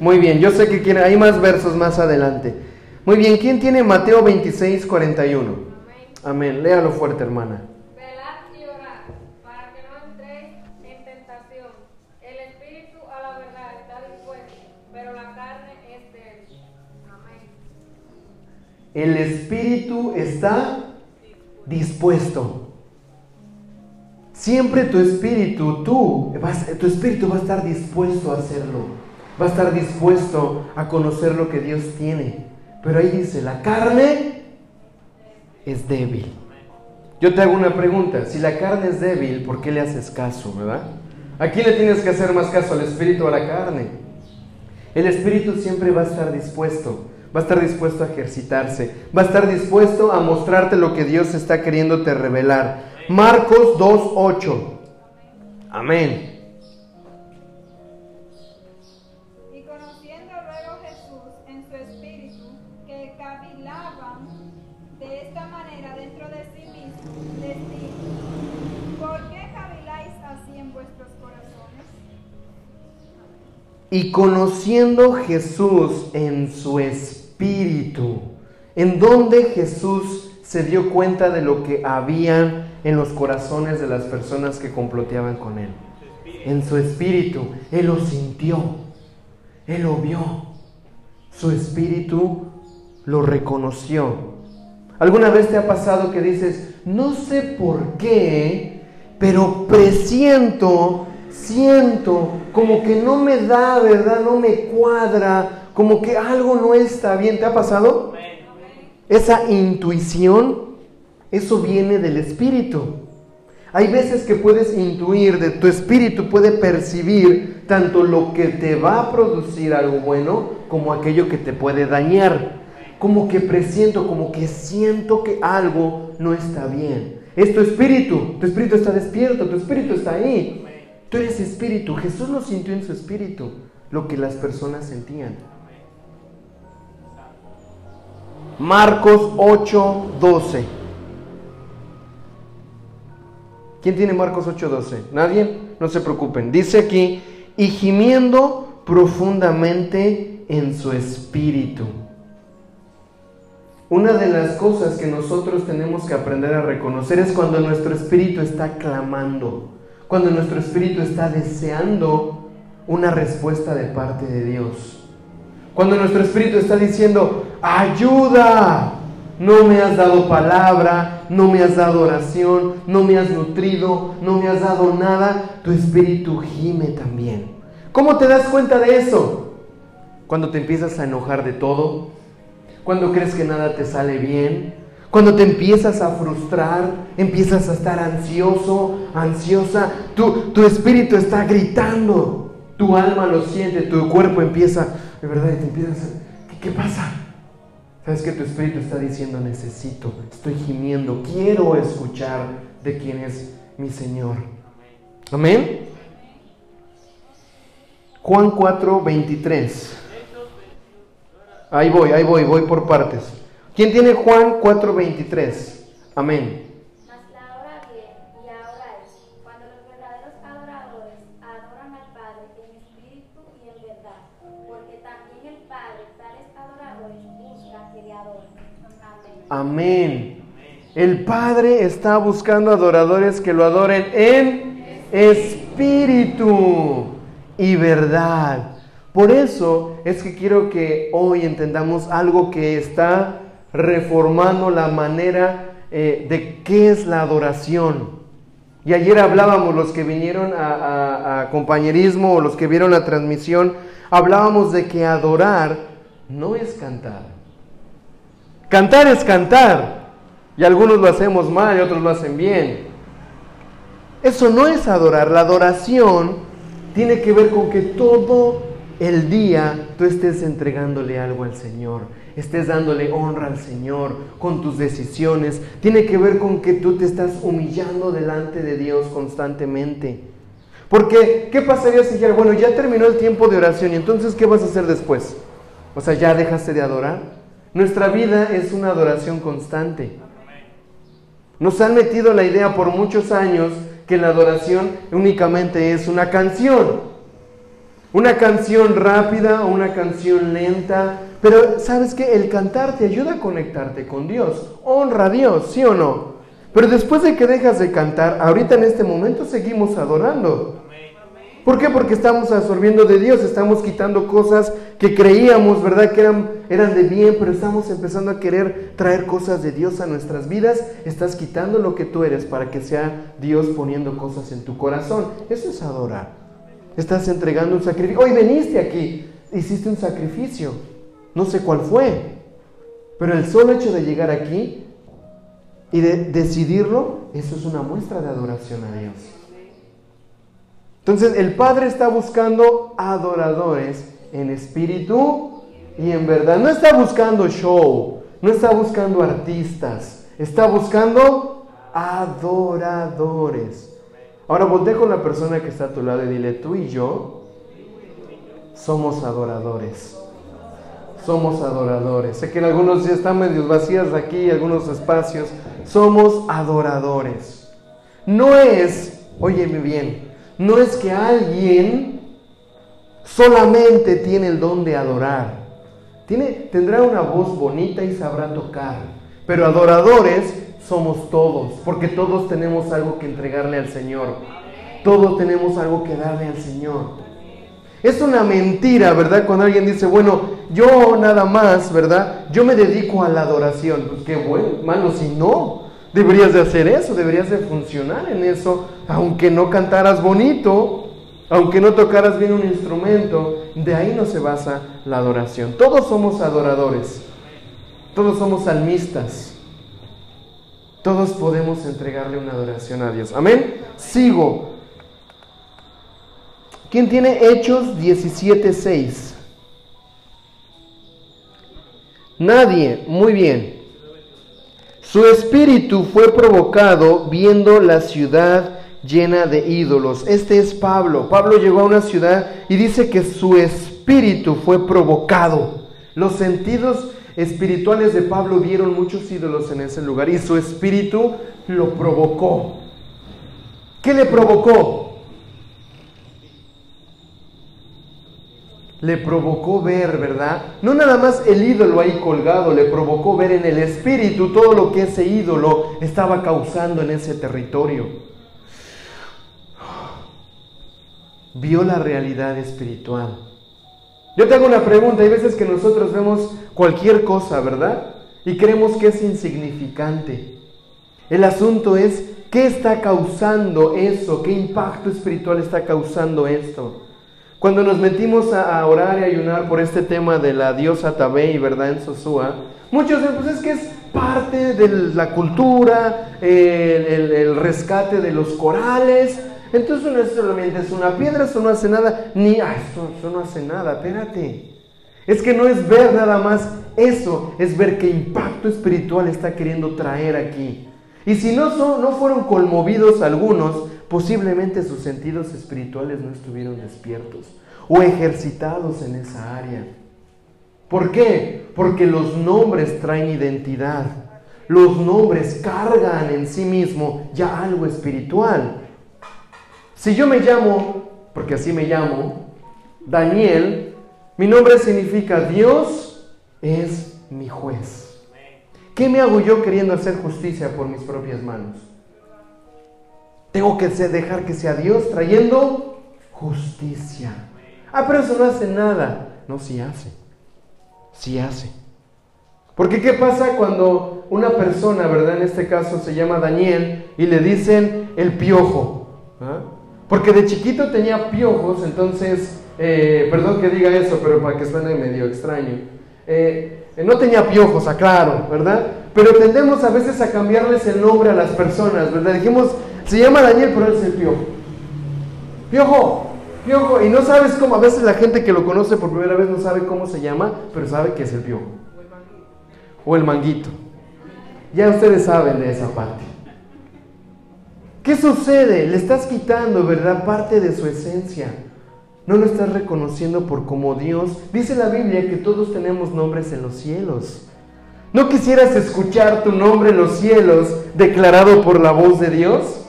muy bien, yo sé que quiere, hay más versos más adelante. Muy bien, ¿quién tiene Mateo 26, 41? Amén. Léalo fuerte, hermana. El espíritu está dispuesto. Siempre tu espíritu, tú, vas- tu espíritu va a estar dispuesto a hacerlo. Va a estar dispuesto a conocer lo que Dios tiene. Pero ahí dice, la carne es débil. Yo te hago una pregunta, si la carne es débil, ¿por qué le haces caso, verdad? ¿A quién le tienes que hacer más caso, al espíritu o a la carne? El espíritu siempre va a estar dispuesto, va a estar dispuesto a ejercitarse, va a estar dispuesto a mostrarte lo que Dios está queriéndote revelar. Marcos 2.8. Amén. Y conociendo luego Jesús en su espíritu espíritu, en donde Jesús se dio cuenta de lo que había en los corazones de las personas que comploteaban con él. En su espíritu, él lo sintió, él lo vio, su espíritu lo reconoció. ¿Alguna vez te ha pasado que dices, no sé por qué, pero presiento, siento, como que no me da, ¿verdad? No me cuadra, como que algo no está bien. ¿Te ha pasado? Esa intuición, eso viene del espíritu. Hay veces que puedes intuir, de tu espíritu puede percibir tanto lo que te va a producir algo bueno como aquello que te puede dañar. Como que presiento, como que siento que algo no está bien. Es tu espíritu, tu espíritu está despierto, tu espíritu está ahí. Tú eres espíritu, Jesús lo sintió en su espíritu, lo que las personas sentían. Marcos 8, 12. ¿Quién tiene Marcos 8:12? ¿Nadie? No se preocupen. Dice aquí, y gimiendo profundamente en su espíritu. Una de las cosas que nosotros tenemos que aprender a reconocer es cuando nuestro espíritu está clamando, cuando nuestro espíritu está deseando una respuesta de parte de Dios. Cuando nuestro espíritu está diciendo, ayuda, no me has dado palabra, no me has dado oración, no me has nutrido, no me has dado nada, tu espíritu gime también. ¿Cómo te das cuenta de eso? Cuando te empiezas a enojar de todo, cuando crees que nada te sale bien, cuando te empiezas a frustrar, empiezas a estar ansioso, ansiosa, tu, tu espíritu está gritando, tu alma lo siente, tu cuerpo empieza, de verdad, y te empiezas a, ¿qué, qué pasa? Sabes que tu espíritu está diciendo, necesito, estoy gimiendo, quiero escuchar de quién es mi Señor. Amén. Juan 4, 23. Ahí voy, ahí voy, voy por partes. ¿Quién tiene Juan 4, 23? Amén. Mas la hora viene y ahora es cuando los verdaderos adoradores adoran al Padre en espíritu y en verdad, porque también el Padre tales adoradores busca que le adoren. Amén. El Padre está buscando adoradores que lo adoren en espíritu y verdad. Por eso es que quiero que hoy entendamos algo que está reformando la manera eh, de qué es la adoración. Y ayer hablábamos, los que vinieron a, a compañerismo o los que vieron la transmisión, hablábamos de que adorar no es cantar. Cantar es cantar. Y algunos lo hacemos mal y otros lo hacen bien. Eso no es adorar. La adoración tiene que ver con que todo el día tú estés entregándole algo al Señor, estés dándole honra al Señor con tus decisiones. Tiene que ver con que tú te estás humillando delante de Dios constantemente. Porque, ¿qué pasaría si ya, bueno, ya terminó el tiempo de oración y entonces, ¿qué vas a hacer después? O sea, ¿ya dejaste de adorar? Nuestra vida es una adoración constante. Nos han metido la idea por muchos años que la adoración únicamente es una canción. Una canción rápida o una canción lenta. Pero sabes que el cantar te ayuda a conectarte con Dios. Honra a Dios, ¿sí o no? Pero después de que dejas de cantar, ahorita en este momento seguimos adorando. ¿Por qué? Porque estamos absorbiendo de Dios, estamos quitando cosas que creíamos, ¿verdad? Que eran, eran de bien, pero estamos empezando a querer traer cosas de Dios a nuestras vidas. Estás quitando lo que tú eres para que sea Dios poniendo cosas en tu corazón. Eso es adorar. Estás entregando un sacrificio. Hoy veniste aquí, hiciste un sacrificio. No sé cuál fue, pero el solo hecho de llegar aquí y de decidirlo, eso es una muestra de adoración a Dios. Entonces el Padre está buscando adoradores en espíritu y en verdad. No está buscando show, no está buscando artistas, está buscando adoradores. Ahora voltea con la persona que está a tu lado y dile, tú y yo somos adoradores. Somos adoradores. Sé que en algunos ya están medio vacías aquí, algunos espacios. Somos adoradores. No es, óyeme bien, no es que alguien solamente tiene el don de adorar. Tendrá una voz bonita y sabrá tocar. Pero adoradores somos todos, porque todos tenemos algo que entregarle al Señor. Todos tenemos algo que darle al Señor. Es una mentira, ¿verdad? Cuando alguien dice, bueno, yo nada más, ¿verdad? Yo me dedico a la adoración. Pues qué bueno, hermano, si no, Deberías de hacer eso, deberías de funcionar en eso, aunque no cantaras bonito, aunque no tocaras bien un instrumento, de ahí no se basa la adoración. Todos somos adoradores, todos somos salmistas, todos podemos entregarle una adoración a Dios. Amén. Sigo. ¿Quién tiene Hechos 17:6? Nadie. Muy bien. Su espíritu fue provocado viendo la ciudad llena de ídolos. Este es Pablo. Pablo llegó a una ciudad y dice que su espíritu fue provocado. Los sentidos espirituales de Pablo vieron muchos ídolos en ese lugar y su espíritu lo provocó. ¿Qué le provocó? Le provocó ver, ¿verdad? No nada más el ídolo ahí colgado, le provocó ver en el espíritu todo lo que ese ídolo estaba causando en ese territorio. Vio la realidad espiritual. Yo te hago una pregunta, hay veces que nosotros vemos cualquier cosa, ¿verdad? Y creemos que es insignificante. El asunto es, ¿qué está causando eso? ¿Qué impacto espiritual está causando esto? Cuando nos metimos a, orar y ayunar por este tema de la diosa Tabei, ¿verdad? En Sosúa, muchos dicen, pues es que es parte de la cultura, el, rescate de los corales. Entonces no es solamente es una piedra, eso no hace nada, ni, ah, eso, no hace nada, espérate. Es que no es ver nada más eso, es ver qué impacto espiritual está queriendo traer aquí. Y si no, son, no fueron conmovidos algunos, posiblemente sus sentidos espirituales no estuvieron despiertos o ejercitados en esa área. ¿Por qué? Porque los nombres traen identidad. Los nombres cargan en sí mismo ya algo espiritual. Si yo me llamo, porque así me llamo, Daniel, mi nombre significa Dios es mi juez. ¿Qué me hago yo queriendo hacer justicia por mis propias manos? Tengo que dejar que sea Dios trayendo justicia. Ah, pero eso no hace nada. No, sí hace. Sí hace. Porque ¿qué pasa cuando una persona, verdad, en este caso se llama Daniel, y le dicen el piojo? ¿Ah? Porque de chiquito tenía piojos, entonces, eh, perdón que diga eso, pero para que suene medio extraño. Eh, no tenía piojos, aclaro, ¿verdad? Pero tendemos a veces a cambiarles el nombre a las personas, ¿verdad? Dijimos, se llama Daniel, pero él es el piojo. Piojo, piojo, y no sabes cómo, a veces la gente que lo conoce por primera vez no sabe cómo se llama, pero sabe que es el piojo. O el manguito. Ya ustedes saben de esa parte. ¿Qué sucede? Le estás quitando, ¿verdad? Parte de su esencia. No lo estás reconociendo por como Dios. Dice la Biblia que todos tenemos nombres en los cielos. ¿No quisieras escuchar tu nombre en los cielos declarado por la voz de Dios?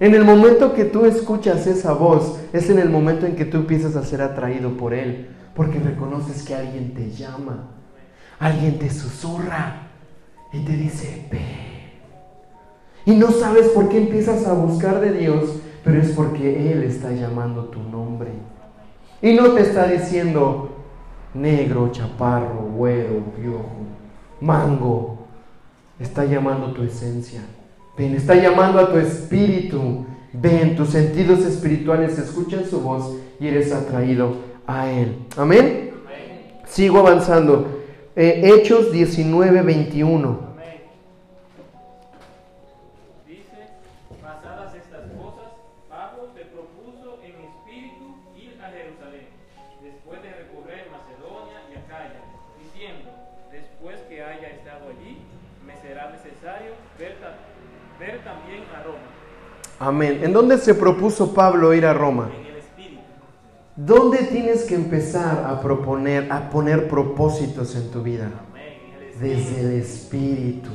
En el momento que tú escuchas esa voz, es en el momento en que tú empiezas a ser atraído por Él, porque reconoces que alguien te llama, alguien te susurra y te dice, ve. Y no sabes por qué empiezas a buscar de Dios, pero es porque Él está llamando tu nombre. Y no te está diciendo negro, chaparro, güero, viejo, mango. Está llamando tu esencia. Ven, está llamando a tu espíritu. Ven, tus sentidos espirituales escuchan su voz y eres atraído a Él. Amén. Sigo avanzando. Eh, Hechos 19, 21. Amén. ¿En dónde se propuso Pablo ir a Roma? en el espíritu. ¿Dónde tienes que empezar a proponer, a poner propósitos en tu vida? Desde el espíritu.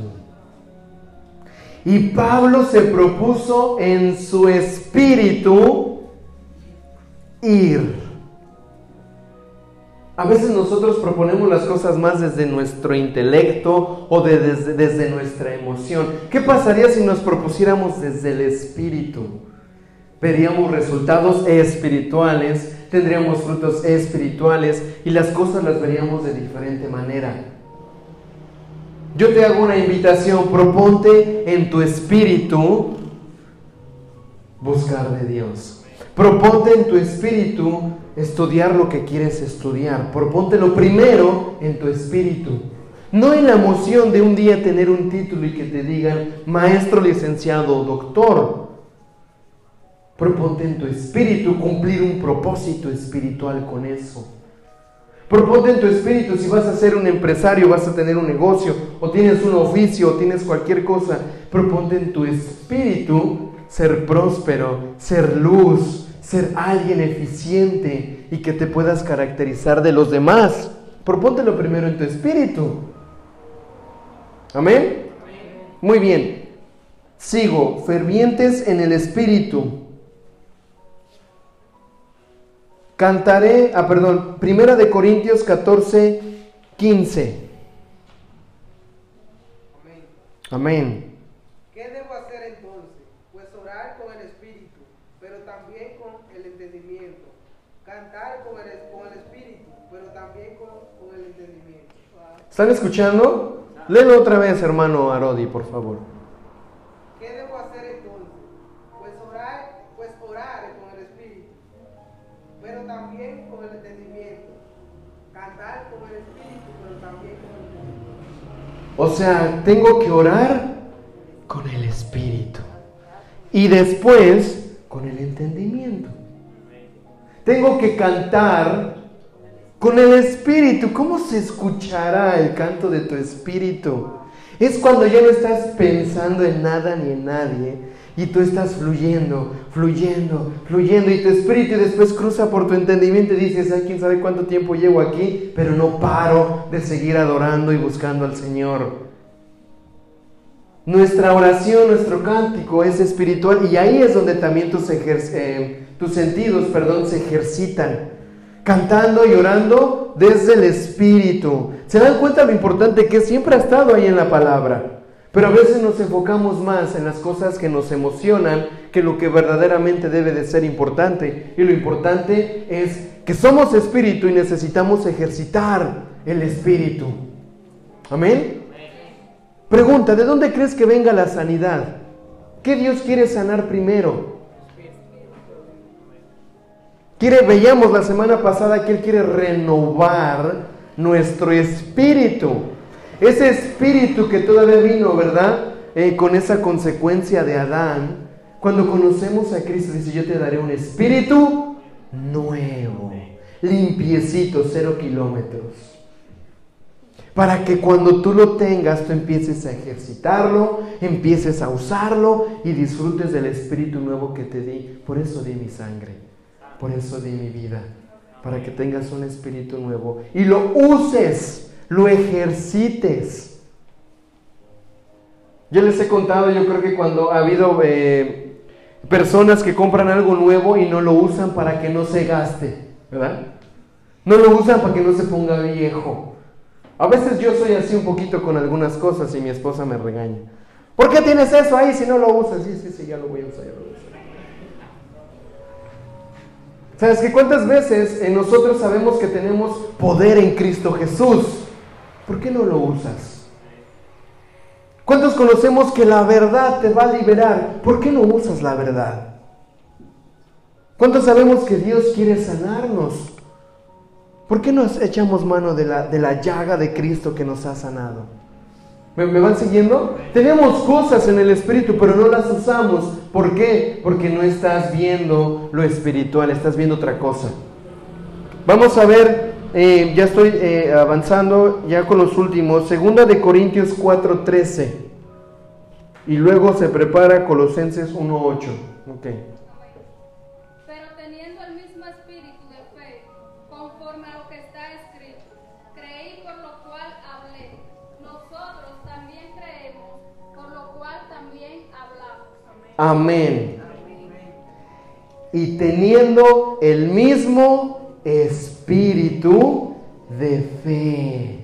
Y Pablo se propuso en su espíritu ir. A veces nosotros proponemos las cosas más desde nuestro intelecto o de- desde, desde nuestra emoción. ¿Qué pasaría si nos propusiéramos desde el espíritu? Veríamos resultados espirituales, tendríamos frutos espirituales y las cosas las veríamos de diferente manera. Yo te hago una invitación, proponte en tu espíritu buscar de Dios. Proponte en tu espíritu estudiar lo que quieres estudiar. Proponte lo primero en tu espíritu. No en la emoción de un día tener un título y que te digan maestro, licenciado, doctor. Proponte en tu espíritu cumplir un propósito espiritual con eso. Proponte en tu espíritu si vas a ser un empresario, vas a tener un negocio, o tienes un oficio, o tienes cualquier cosa. Proponte en tu espíritu ser próspero, ser luz, ser alguien eficiente y que te puedas caracterizar de los demás. Propóntelo primero en tu espíritu. Amén. Muy bien. Sigo, fervientes en el espíritu. Cantaré, ah, perdón, Primera de Corintios 14, 15. Amén. Amén. ¿Qué debo hacer entonces? Pues orar con el espíritu, pero también con el entendimiento. Cantar con el, con el espíritu, pero también con, con el entendimiento. ¿Están escuchando? Léelo otra vez, hermano Arodi, por favor. ¿Qué debo hacer entonces? Pues orar, pues orar con el espíritu, pero también con el entendimiento. Cantar con el espíritu, pero también con el entendimiento. O sea, tengo que orar con el espíritu y después con el entendimiento. Tengo que cantar con el espíritu. ¿Cómo se escuchará el canto de tu espíritu? Es cuando ya no estás pensando en nada ni en nadie y tú estás fluyendo, fluyendo, fluyendo y tu espíritu después cruza por tu entendimiento y dices, ay, quién sabe cuánto tiempo llevo aquí, pero no paro de seguir adorando y buscando al Señor. Nuestra oración, nuestro cántico es espiritual y ahí es donde también tus, ejer- eh, tus sentidos perdón, se ejercitan. Cantando y orando desde el espíritu. ¿Se dan cuenta lo importante que siempre ha estado ahí en la palabra? Pero a veces nos enfocamos más en las cosas que nos emocionan que lo que verdaderamente debe de ser importante. Y lo importante es que somos espíritu y necesitamos ejercitar el espíritu. Amén. Pregunta, ¿de dónde crees que venga la sanidad? ¿Qué Dios quiere sanar primero? Quiere, veíamos la semana pasada que Él quiere renovar nuestro espíritu. Ese espíritu que todavía vino, ¿verdad? Eh, con esa consecuencia de Adán. Cuando conocemos a Cristo, dice, yo te daré un espíritu nuevo, limpiecito, cero kilómetros. Para que cuando tú lo tengas, tú empieces a ejercitarlo, empieces a usarlo y disfrutes del espíritu nuevo que te di. Por eso di mi sangre, por eso di mi vida, para que tengas un espíritu nuevo y lo uses, lo ejercites. Yo les he contado, yo creo que cuando ha habido eh, personas que compran algo nuevo y no lo usan para que no se gaste, ¿verdad? No lo usan para que no se ponga viejo. A veces yo soy así un poquito con algunas cosas y mi esposa me regaña. ¿Por qué tienes eso ahí si no lo usas? Sí, sí, sí, ya lo voy a usar, ¿Sabes que cuántas veces en nosotros sabemos que tenemos poder en Cristo Jesús? ¿Por qué no lo usas? ¿Cuántos conocemos que la verdad te va a liberar? ¿Por qué no usas la verdad? ¿Cuántos sabemos que Dios quiere sanarnos? ¿Por qué nos echamos mano de la, de la llaga de Cristo que nos ha sanado? ¿Me, ¿Me, van siguiendo? Tenemos cosas en el Espíritu, pero no las usamos. ¿Por qué? Porque no estás viendo lo espiritual, estás viendo otra cosa. Vamos a ver, eh, ya estoy eh, avanzando ya con los últimos. Segunda de Corintios 4:13. Y luego se prepara Colosenses 1:8. Okay. Amén. Y teniendo el mismo espíritu de fe,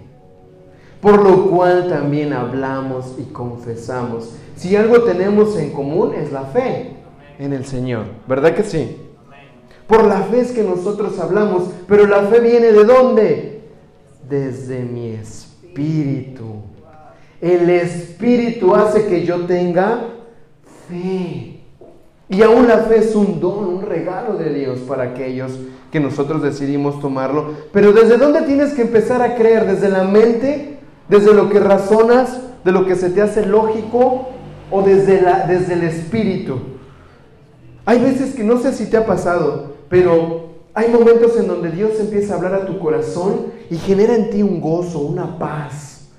por lo cual también hablamos y confesamos. Si algo tenemos en común es la fe en el Señor, ¿verdad que sí? Por la fe es que nosotros hablamos, pero la fe viene de dónde? Desde mi espíritu. El espíritu hace que yo tenga fe. Y aún la fe es un don, un regalo de Dios para aquellos que nosotros decidimos tomarlo. Pero ¿desde dónde tienes que empezar a creer? ¿Desde la mente? ¿Desde lo que razonas? ¿De lo que se te hace lógico? ¿O desde, la, desde el espíritu? Hay veces que no sé si te ha pasado, pero hay momentos en donde Dios empieza a hablar a tu corazón y genera en ti un gozo, una paz.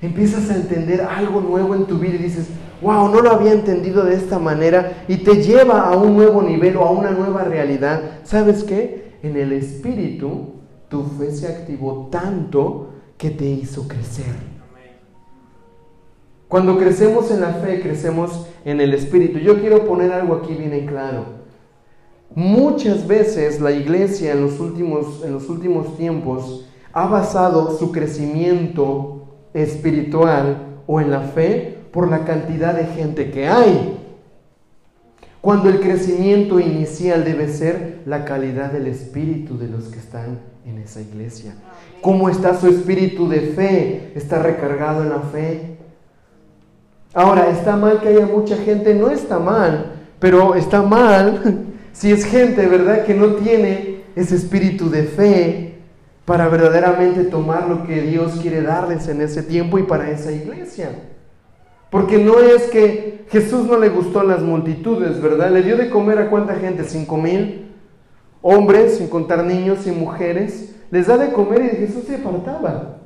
Empiezas a entender algo nuevo en tu vida y dices, wow, no lo había entendido de esta manera y te lleva a un nuevo nivel o a una nueva realidad. ¿Sabes qué? En el espíritu tu fe se activó tanto que te hizo crecer. Cuando crecemos en la fe, crecemos en el espíritu. Yo quiero poner algo aquí bien en claro. Muchas veces la iglesia en los últimos, en los últimos tiempos ha basado su crecimiento espiritual o en la fe por la cantidad de gente que hay. Cuando el crecimiento inicial debe ser la calidad del espíritu de los que están en esa iglesia. ¿Cómo está su espíritu de fe? ¿Está recargado en la fe? Ahora, ¿está mal que haya mucha gente? No está mal, pero está mal [LAUGHS] si es gente, ¿verdad?, que no tiene ese espíritu de fe para verdaderamente tomar lo que Dios quiere darles en ese tiempo y para esa iglesia. Porque no es que Jesús no le gustó a las multitudes, ¿verdad? Le dio de comer a cuánta gente, cinco mil hombres, sin contar niños y mujeres. Les da de comer y Jesús se apartaba.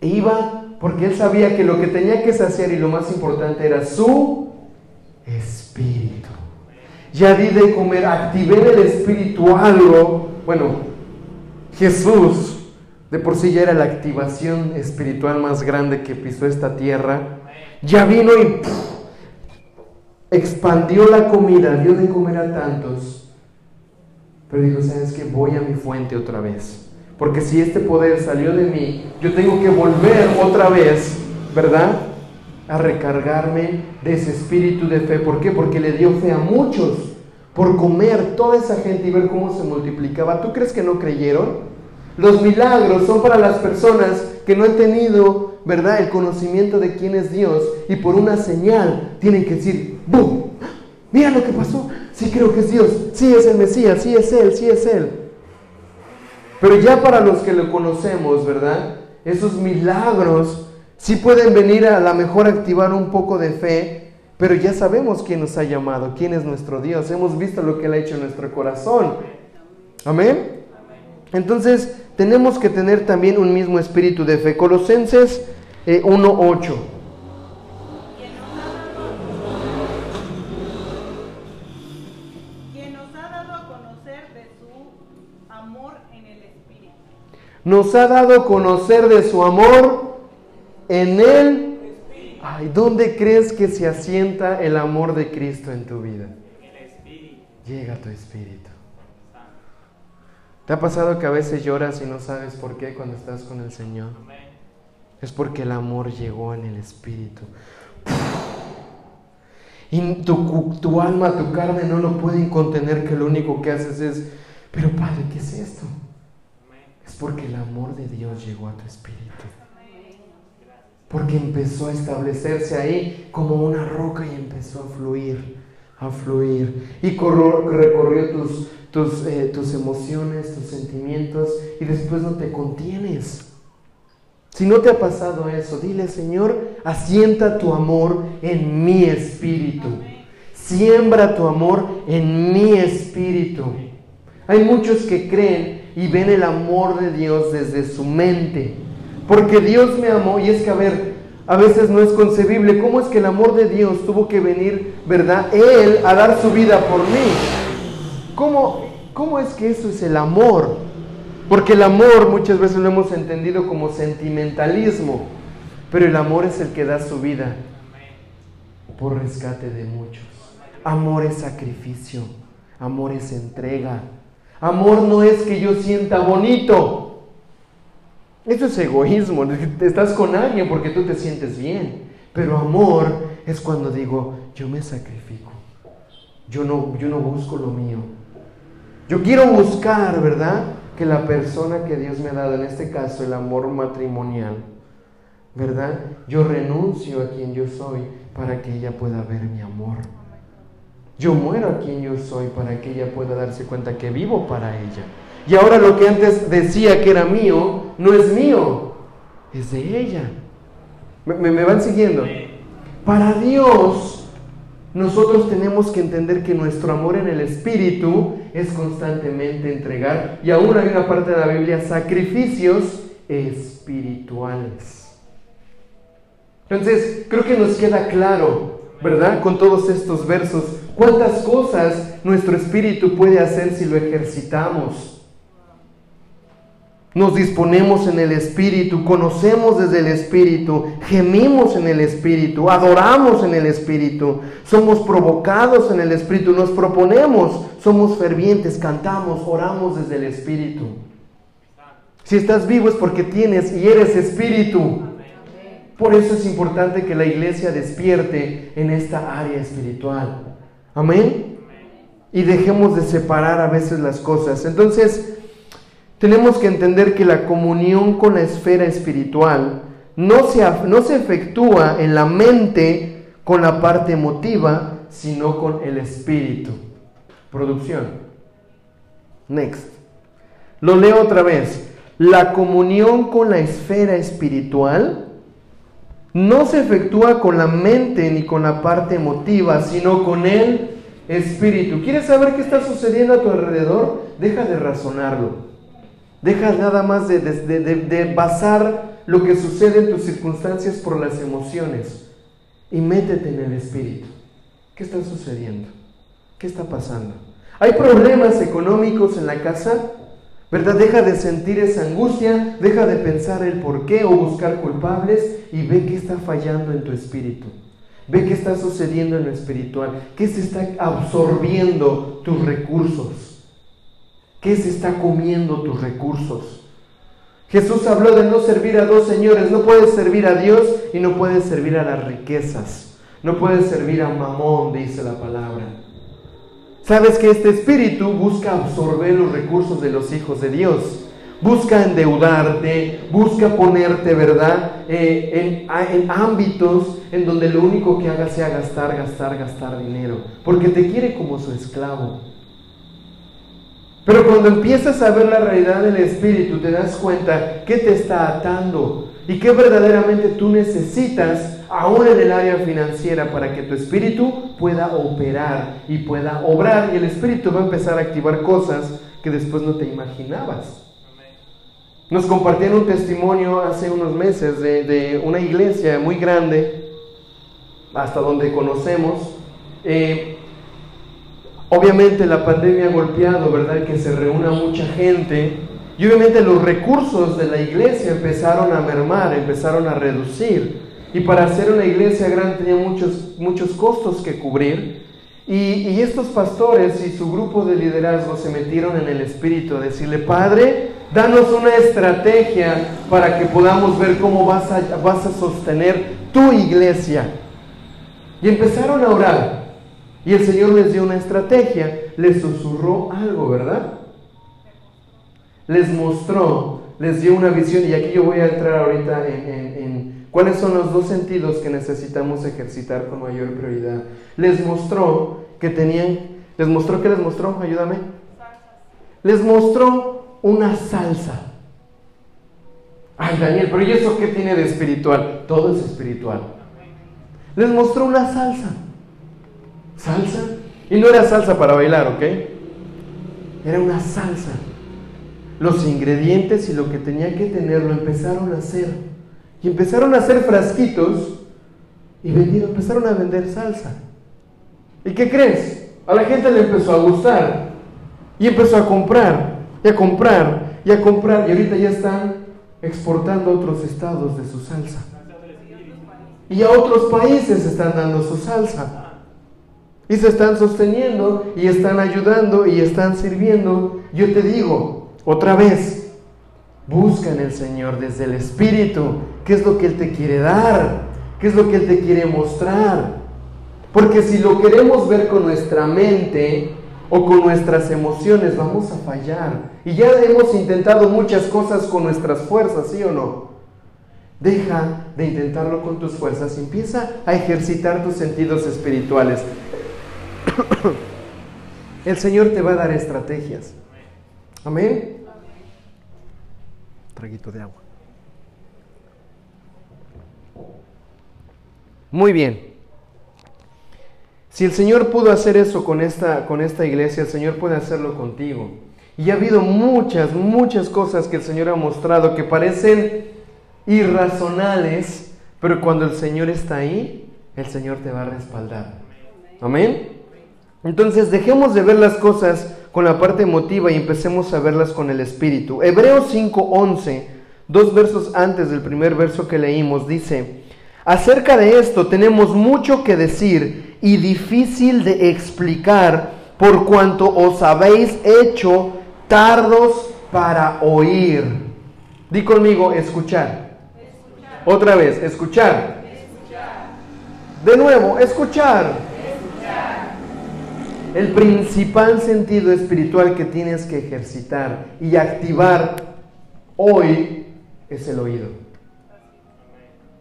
E iba porque él sabía que lo que tenía que saciar y lo más importante era su espíritu. Ya di de comer, activé el espíritu. Bueno, Jesús de por sí ya era la activación espiritual más grande que pisó esta tierra. Ya vino y ¡puf! expandió la comida, dio de comer a tantos. Pero dijo, ¿sabes qué? Voy a mi fuente otra vez. Porque si este poder salió de mí, yo tengo que volver otra vez, ¿verdad? A recargarme de ese espíritu de fe. ¿Por qué? Porque le dio fe a muchos por comer toda esa gente y ver cómo se multiplicaba. ¿Tú crees que no creyeron? Los milagros son para las personas que no han tenido, ¿verdad?, el conocimiento de quién es Dios y por una señal tienen que decir, ¡boom! Mira lo que pasó. Sí creo que es Dios. Sí es el Mesías. Sí es Él. Sí es Él. Pero ya para los que lo conocemos, ¿verdad? Esos milagros sí pueden venir a la mejor activar un poco de fe, pero ya sabemos quién nos ha llamado, quién es nuestro Dios. Hemos visto lo que Él ha hecho en nuestro corazón. Amén. Entonces, tenemos que tener también un mismo espíritu de fe. Colosenses eh, 1.8. quien nos ha dado a conocer de su amor en el Espíritu. Nos ha dado a conocer de su amor en Él. Ay, ¿dónde crees que se asienta el amor de Cristo en tu vida? El Espíritu Llega tu espíritu. ¿Te ha pasado que a veces lloras y no sabes por qué cuando estás con el Señor? Es porque el amor llegó en el espíritu. Y tu, alma, tu carne no lo pueden contener, que lo único que haces es, pero Padre, ¿qué es esto? Es porque el amor de Dios llegó a tu espíritu. Porque empezó a establecerse ahí como una roca y empezó a fluir, a fluir. Y recorrió tus, tus, eh, tus emociones, tus sentimientos y después no te contienes. Si no te ha pasado eso, dile Señor, asienta tu amor en mi espíritu. Siembra tu amor en mi espíritu. Hay muchos que creen y ven el amor de Dios desde su mente. Porque Dios me amó y es que, a ver, a veces no es concebible. ¿Cómo es que el amor de Dios tuvo que venir, verdad, Él a dar su vida por mí? ¿Cómo, cómo es que eso es el amor? Porque el amor muchas veces lo hemos entendido como sentimentalismo, pero el amor es el que da su vida por rescate de muchos. Amor es sacrificio, amor es entrega. Amor no es que yo sienta bonito. Eso es egoísmo. Estás con alguien porque tú te sientes bien. Pero amor es cuando digo, yo me sacrifico. Yo no, yo no busco lo mío. Yo quiero buscar, ¿verdad? Que la persona que Dios me ha dado, en este caso el amor matrimonial, ¿verdad? Yo renuncio a quien yo soy para que ella pueda ver mi amor. Yo muero a quien yo soy para que ella pueda darse cuenta que vivo para ella. Y ahora lo que antes decía que era mío, no es mío, es de ella. ¿Me, me- me van siguiendo? Para Dios, nosotros tenemos que entender que nuestro amor en el Espíritu es constantemente entregar, y aún hay una parte de la Biblia, sacrificios espirituales. Entonces, creo que nos queda claro, ¿verdad? Con todos estos versos, cuántas cosas nuestro espíritu puede hacer si lo ejercitamos. Nos disponemos en el Espíritu, conocemos desde el Espíritu, gemimos en el Espíritu, adoramos en el Espíritu, somos provocados en el Espíritu, nos proponemos, somos fervientes, cantamos, oramos desde el Espíritu. Si estás vivo es porque tienes y eres Espíritu. Por eso es importante que la iglesia despierte en esta área espiritual. Amén. Y dejemos de separar a veces las cosas. Entonces, tenemos que entender que la comunión con la esfera espiritual no se, no se efectúa en la mente con la parte emotiva, sino con el espíritu. Producción. Next. Lo leo otra vez. La comunión con la esfera espiritual no se efectúa con la mente ni con la parte emotiva, sino con el espíritu. ¿Quieres saber qué está sucediendo a tu alrededor? Deja de razonarlo. Deja nada más de, de- de- de- basar lo que sucede en tus circunstancias por las emociones y métete en el espíritu. ¿Qué está sucediendo? ¿Qué está pasando? ¿Hay problemas económicos en la casa? ¿Verdad? Deja de sentir esa angustia, deja de pensar el por qué o buscar culpables y ve qué está fallando en tu espíritu. Ve qué está sucediendo en lo espiritual, qué se está absorbiendo tus recursos, qué se está comiendo tus recursos. Jesús habló de no servir a dos señores, no puedes servir a Dios y no puedes servir a las riquezas, no puedes servir a Mamón, dice la palabra. Sabes que este espíritu busca absorber los recursos de los hijos de Dios. busca endeudarte, busca ponerte, ¿verdad? Eh, en, en ámbitos en donde lo único que haga sea gastar, gastar, gastar dinero, porque te quiere como su esclavo. Pero cuando empiezas a ver la realidad del Espíritu, te das cuenta que te está atando y que verdaderamente tú necesitas, aún en el área financiera, para que tu Espíritu pueda operar y pueda obrar. Y el Espíritu va a empezar a activar cosas que después no te imaginabas. Nos compartieron un testimonio hace unos meses de, una iglesia muy grande, hasta donde conocemos. Eh, obviamente la pandemia ha golpeado, ¿verdad? Que se reúna mucha gente. Y obviamente los recursos de la iglesia empezaron a mermar, empezaron a reducir. Y para hacer una iglesia grande tenía muchos, muchos costos que cubrir. Y, estos pastores y su grupo de liderazgo se metieron en el espíritu a decirle, Padre, danos una estrategia para que podamos ver cómo vas a, vas a sostener tu iglesia. Y empezaron a orar. Y el Señor les dio una estrategia, les susurró algo, ¿verdad? Les mostró, les dio una visión. Y aquí yo voy a entrar ahorita en, en cuáles son los dos sentidos que necesitamos ejercitar con mayor prioridad. Les mostró que tenían, les mostró que les mostró, ayúdame. Les mostró una salsa. Ay, Daniel, pero ¿y eso qué tiene de espiritual? Todo es espiritual. Les mostró una salsa salsa. Y no era salsa para bailar, ¿ok? Era una salsa. Los ingredientes y lo que tenía que tener lo empezaron a hacer. Y empezaron a hacer frasquitos y vendieron, empezaron a vender salsa. ¿Y qué crees? A la gente le empezó a gustar. Y empezó a comprar, y a comprar, y a comprar. Y ahorita ya están exportando a otros estados de su salsa. Y a otros países están dando su salsa. Y se están sosteniendo y están ayudando y están sirviendo. Yo te digo, otra vez, busca en el Señor desde el Espíritu qué es lo que Él te quiere dar, qué es lo que Él te quiere mostrar. Porque si lo queremos ver con nuestra mente o con nuestras emociones, vamos a fallar. Y ya hemos intentado muchas cosas con nuestras fuerzas, ¿sí o no? Deja de intentarlo con tus fuerzas empieza a ejercitar tus sentidos espirituales. [COUGHS] El Señor te va a dar estrategias. Amén. Traguito de agua. Muy bien. Si el Señor pudo hacer eso con esta, con esta iglesia, el Señor puede hacerlo contigo. Y ha habido muchas, muchas cosas que el Señor ha mostrado que parecen irracionales, pero cuando el Señor está ahí, el Señor te va a respaldar. Amén. Entonces dejemos de ver las cosas con la parte emotiva y empecemos a verlas con el espíritu. Hebreos 5:11, dos versos antes del primer verso que leímos, dice, acerca de esto tenemos mucho que decir y difícil de explicar por cuanto os habéis hecho tardos para oír. Di conmigo, escuchar. Otra vez, escuchar. escuchar. De nuevo, escuchar. El principal sentido espiritual que tienes que ejercitar y activar hoy es el oído.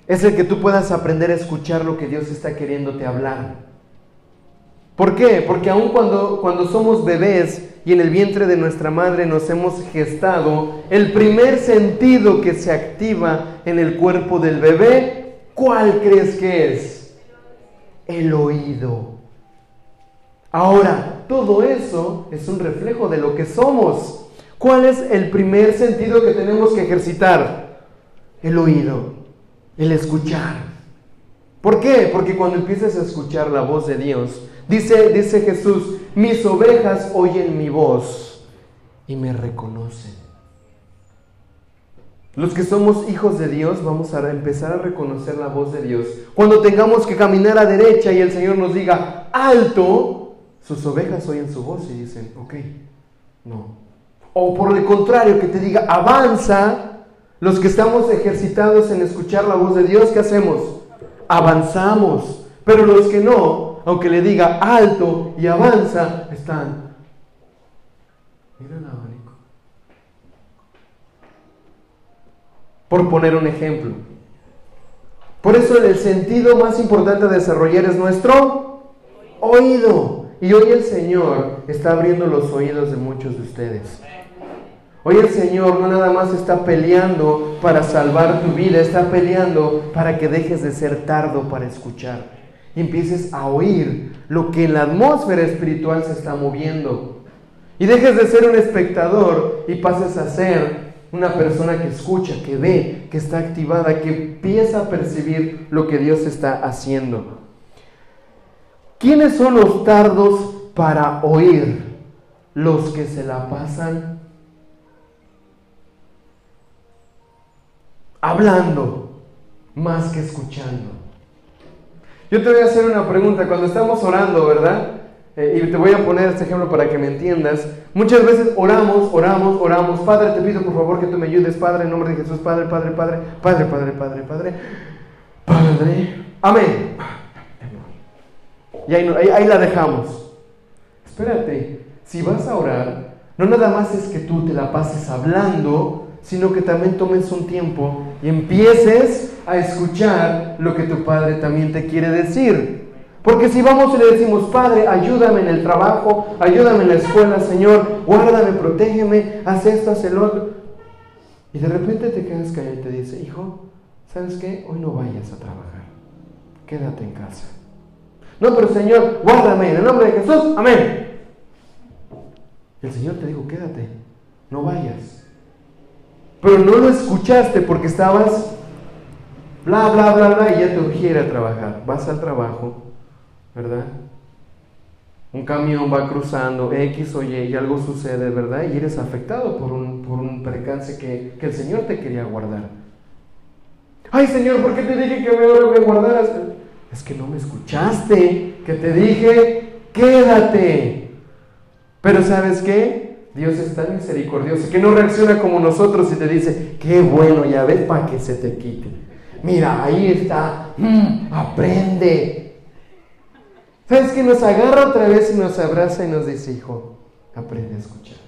Es el que tú puedas aprender a escuchar lo que Dios está queriéndote hablar. ¿Por qué? Porque aun cuando, cuando somos bebés y en el vientre de nuestra madre nos hemos gestado, el primer sentido que se activa en el cuerpo del bebé, ¿cuál crees que es? El oído. Ahora, todo eso es un reflejo de lo que somos. ¿Cuál es el primer sentido que tenemos que ejercitar? El oído, el escuchar. ¿Por qué? Porque cuando empiezas a escuchar la voz de Dios, dice, dice Jesús, mis ovejas oyen mi voz y me reconocen. Los que somos hijos de Dios vamos a empezar a reconocer la voz de Dios. Cuando tengamos que caminar a derecha y el Señor nos diga, alto, sus ovejas oyen su voz y dicen, ok, no. O por el contrario, que te diga, avanza, los que estamos ejercitados en escuchar la voz de Dios, ¿qué hacemos? Avanzamos. Pero los que no, aunque le diga alto y avanza, están. Mira el abanico. por poner un ejemplo. Por eso el sentido más importante a desarrollar es nuestro oído. Y hoy el Señor está abriendo los oídos de muchos de ustedes. Hoy el Señor no nada más está peleando para salvar tu vida, está peleando para que dejes de ser tardo para escuchar y empieces a oír lo que en la atmósfera espiritual se está moviendo. Y dejes de ser un espectador y pases a ser una persona que escucha, que ve, que está activada, que empieza a percibir lo que Dios está haciendo. ¿Quiénes son los tardos para oír? Los que se la pasan hablando más que escuchando. Yo te voy a hacer una pregunta. Cuando estamos orando, ¿verdad? Eh, y te voy a poner este ejemplo para que me entiendas. Muchas veces oramos, oramos, oramos. Padre, te pido por favor que tú me ayudes. Padre, en nombre de Jesús. Padre, Padre, Padre. Padre, Padre, Padre, Padre. Padre. Amén. Y ahí, la dejamos. Espérate. Si vas a orar, no nada más es que tú te la pases hablando, sino que también tomes un tiempo y empieces a escuchar lo que tu Padre también te quiere decir. Porque si vamos y le decimos, Padre, ayúdame en el trabajo, ayúdame en la escuela, Señor, guárdame, protégeme, haz esto, haz el otro. Y de repente te quedas callado y te dice, hijo, ¿sabes qué? Hoy no vayas a trabajar. Quédate en casa. No, pero Señor, guárdame en el nombre de Jesús. Amén. El Señor te dijo, quédate, no vayas. Pero no lo escuchaste porque estabas bla, bla, bla, bla, y ya te urgiera a trabajar. Vas al trabajo, ¿verdad? Un camión va cruzando X o Y y algo sucede, ¿verdad? Y eres afectado por un, por un percance que, que el Señor te quería guardar. Ay, Señor, ¿por qué te dije que me, me guardaras? Es que no me escuchaste, que te dije, quédate. Pero ¿sabes qué? Dios es tan misericordioso que no reacciona como nosotros y te dice, qué bueno, ya ves, para que se te quite. Mira, ahí está, mm, aprende. ¿Sabes que Nos agarra otra vez y nos abraza y nos dice, hijo, aprende a escuchar.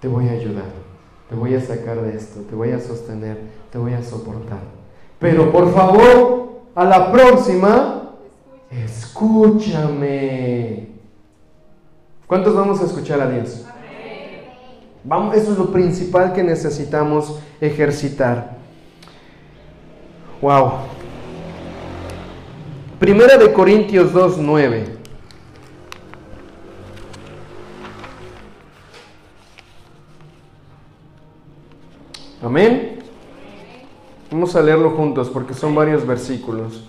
Te voy a ayudar, te voy a sacar de esto, te voy a sostener, te voy a soportar. Pero por favor, a la próxima, escúchame. ¿Cuántos vamos a escuchar a Dios? Vamos, eso es lo principal que necesitamos ejercitar. Wow. Primera de Corintios 2, 9. Amén. Vamos a leerlo juntos porque son varios versículos.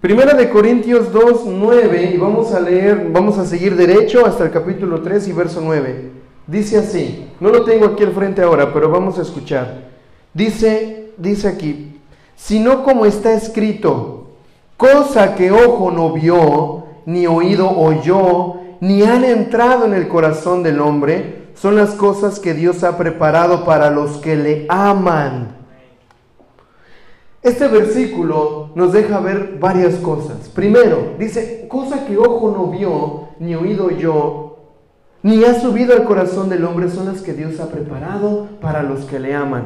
Primera de Corintios 2, 9 y vamos a leer, vamos a seguir derecho hasta el capítulo 3 y verso 9. Dice así, no lo tengo aquí al frente ahora, pero vamos a escuchar. Dice, dice aquí, sino como está escrito, cosa que ojo no vio, ni oído oyó, ni han entrado en el corazón del hombre, son las cosas que Dios ha preparado para los que le aman. Este versículo nos deja ver varias cosas. Primero, dice, cosa que ojo no vio, ni oído oyó, ni ha subido al corazón del hombre, son las que Dios ha preparado para los que le aman.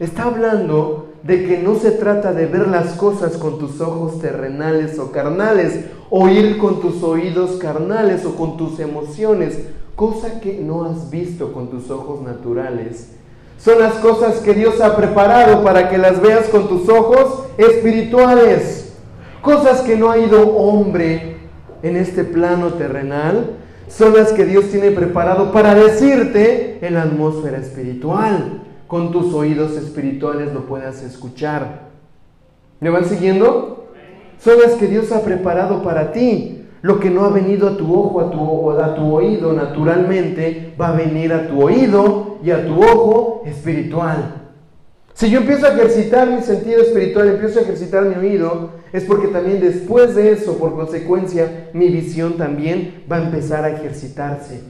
Está hablando de que no se trata de ver las cosas con tus ojos terrenales o carnales, oír con tus oídos carnales o con tus emociones, cosa que no has visto con tus ojos naturales. Son las cosas que Dios ha preparado para que las veas con tus ojos espirituales. Cosas que no ha ido hombre en este plano terrenal, son las que Dios tiene preparado para decirte en la atmósfera espiritual con tus oídos espirituales lo puedas escuchar. ¿Me van siguiendo? Son las que Dios ha preparado para ti. Lo que no ha venido a tu ojo, a tu, a tu oído naturalmente, va a venir a tu oído y a tu ojo espiritual. Si yo empiezo a ejercitar mi sentido espiritual, empiezo a ejercitar mi oído, es porque también después de eso, por consecuencia, mi visión también va a empezar a ejercitarse.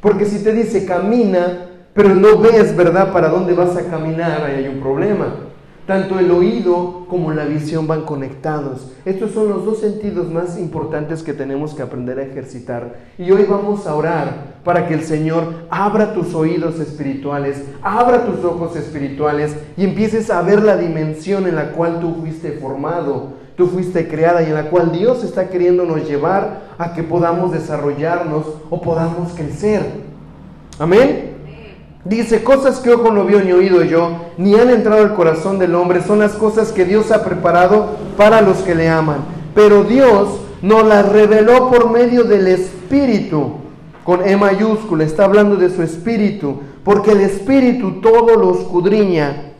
Porque si te dice camina, pero no ves, ¿verdad?, para dónde vas a caminar, ahí hay un problema. Tanto el oído como la visión van conectados. Estos son los dos sentidos más importantes que tenemos que aprender a ejercitar. Y hoy vamos a orar para que el Señor abra tus oídos espirituales, abra tus ojos espirituales y empieces a ver la dimensión en la cual tú fuiste formado, tú fuiste creada y en la cual Dios está queriéndonos llevar a que podamos desarrollarnos o podamos crecer. Amén. Dice, cosas que ojo no vio ni oído yo, ni han entrado al corazón del hombre, son las cosas que Dios ha preparado para los que le aman. Pero Dios nos las reveló por medio del Espíritu, con E mayúscula, está hablando de su Espíritu, porque el Espíritu todo lo escudriña.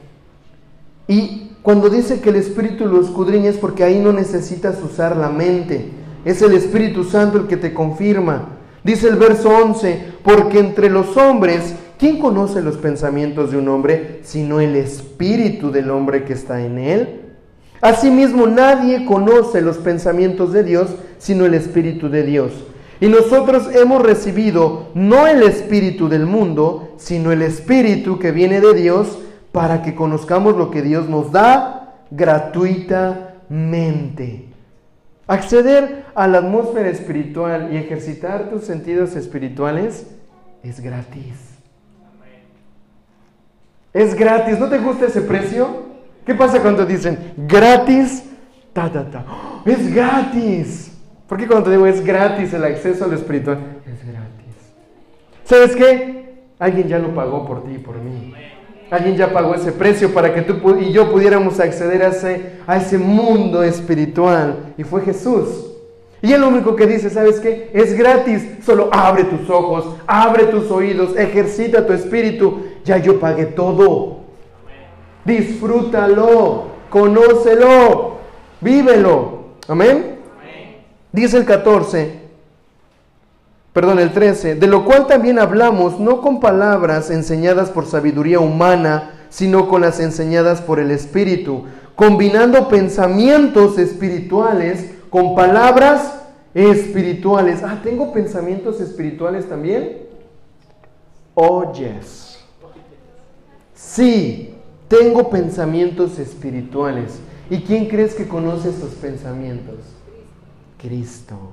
Y cuando dice que el Espíritu lo escudriña es porque ahí no necesitas usar la mente, es el Espíritu Santo el que te confirma. Dice el verso 11, porque entre los hombres ¿Quién conoce los pensamientos de un hombre sino el espíritu del hombre que está en él? Asimismo, nadie conoce los pensamientos de Dios sino el espíritu de Dios. Y nosotros hemos recibido no el espíritu del mundo, sino el espíritu que viene de Dios para que conozcamos lo que Dios nos da gratuitamente. Acceder a la atmósfera espiritual y ejercitar tus sentidos espirituales es gratis. Es gratis. ¿No te gusta ese precio? ¿Qué pasa cuando dicen gratis? Ta, ta, ta. ¡Oh! Es gratis. ¿Por qué cuando te digo es gratis el acceso al espiritual? Es gratis. ¿Sabes qué? Alguien ya lo pagó por ti y por mí. Alguien ya pagó ese precio para que tú y yo pudiéramos acceder a ese, a ese mundo espiritual. Y fue Jesús. Y lo único que dice, ¿sabes qué? Es gratis. Solo abre tus ojos, abre tus oídos, ejercita tu espíritu. Ya yo pagué todo. Disfrútalo, conócelo, vívelo. Amén. Dice el 14, perdón, el 13, de lo cual también hablamos, no con palabras enseñadas por sabiduría humana, sino con las enseñadas por el Espíritu, combinando pensamientos espirituales con palabras espirituales. Ah, ¿tengo pensamientos espirituales también? Oh, yes. Sí, tengo pensamientos espirituales. ¿Y quién crees que conoce estos pensamientos? Cristo.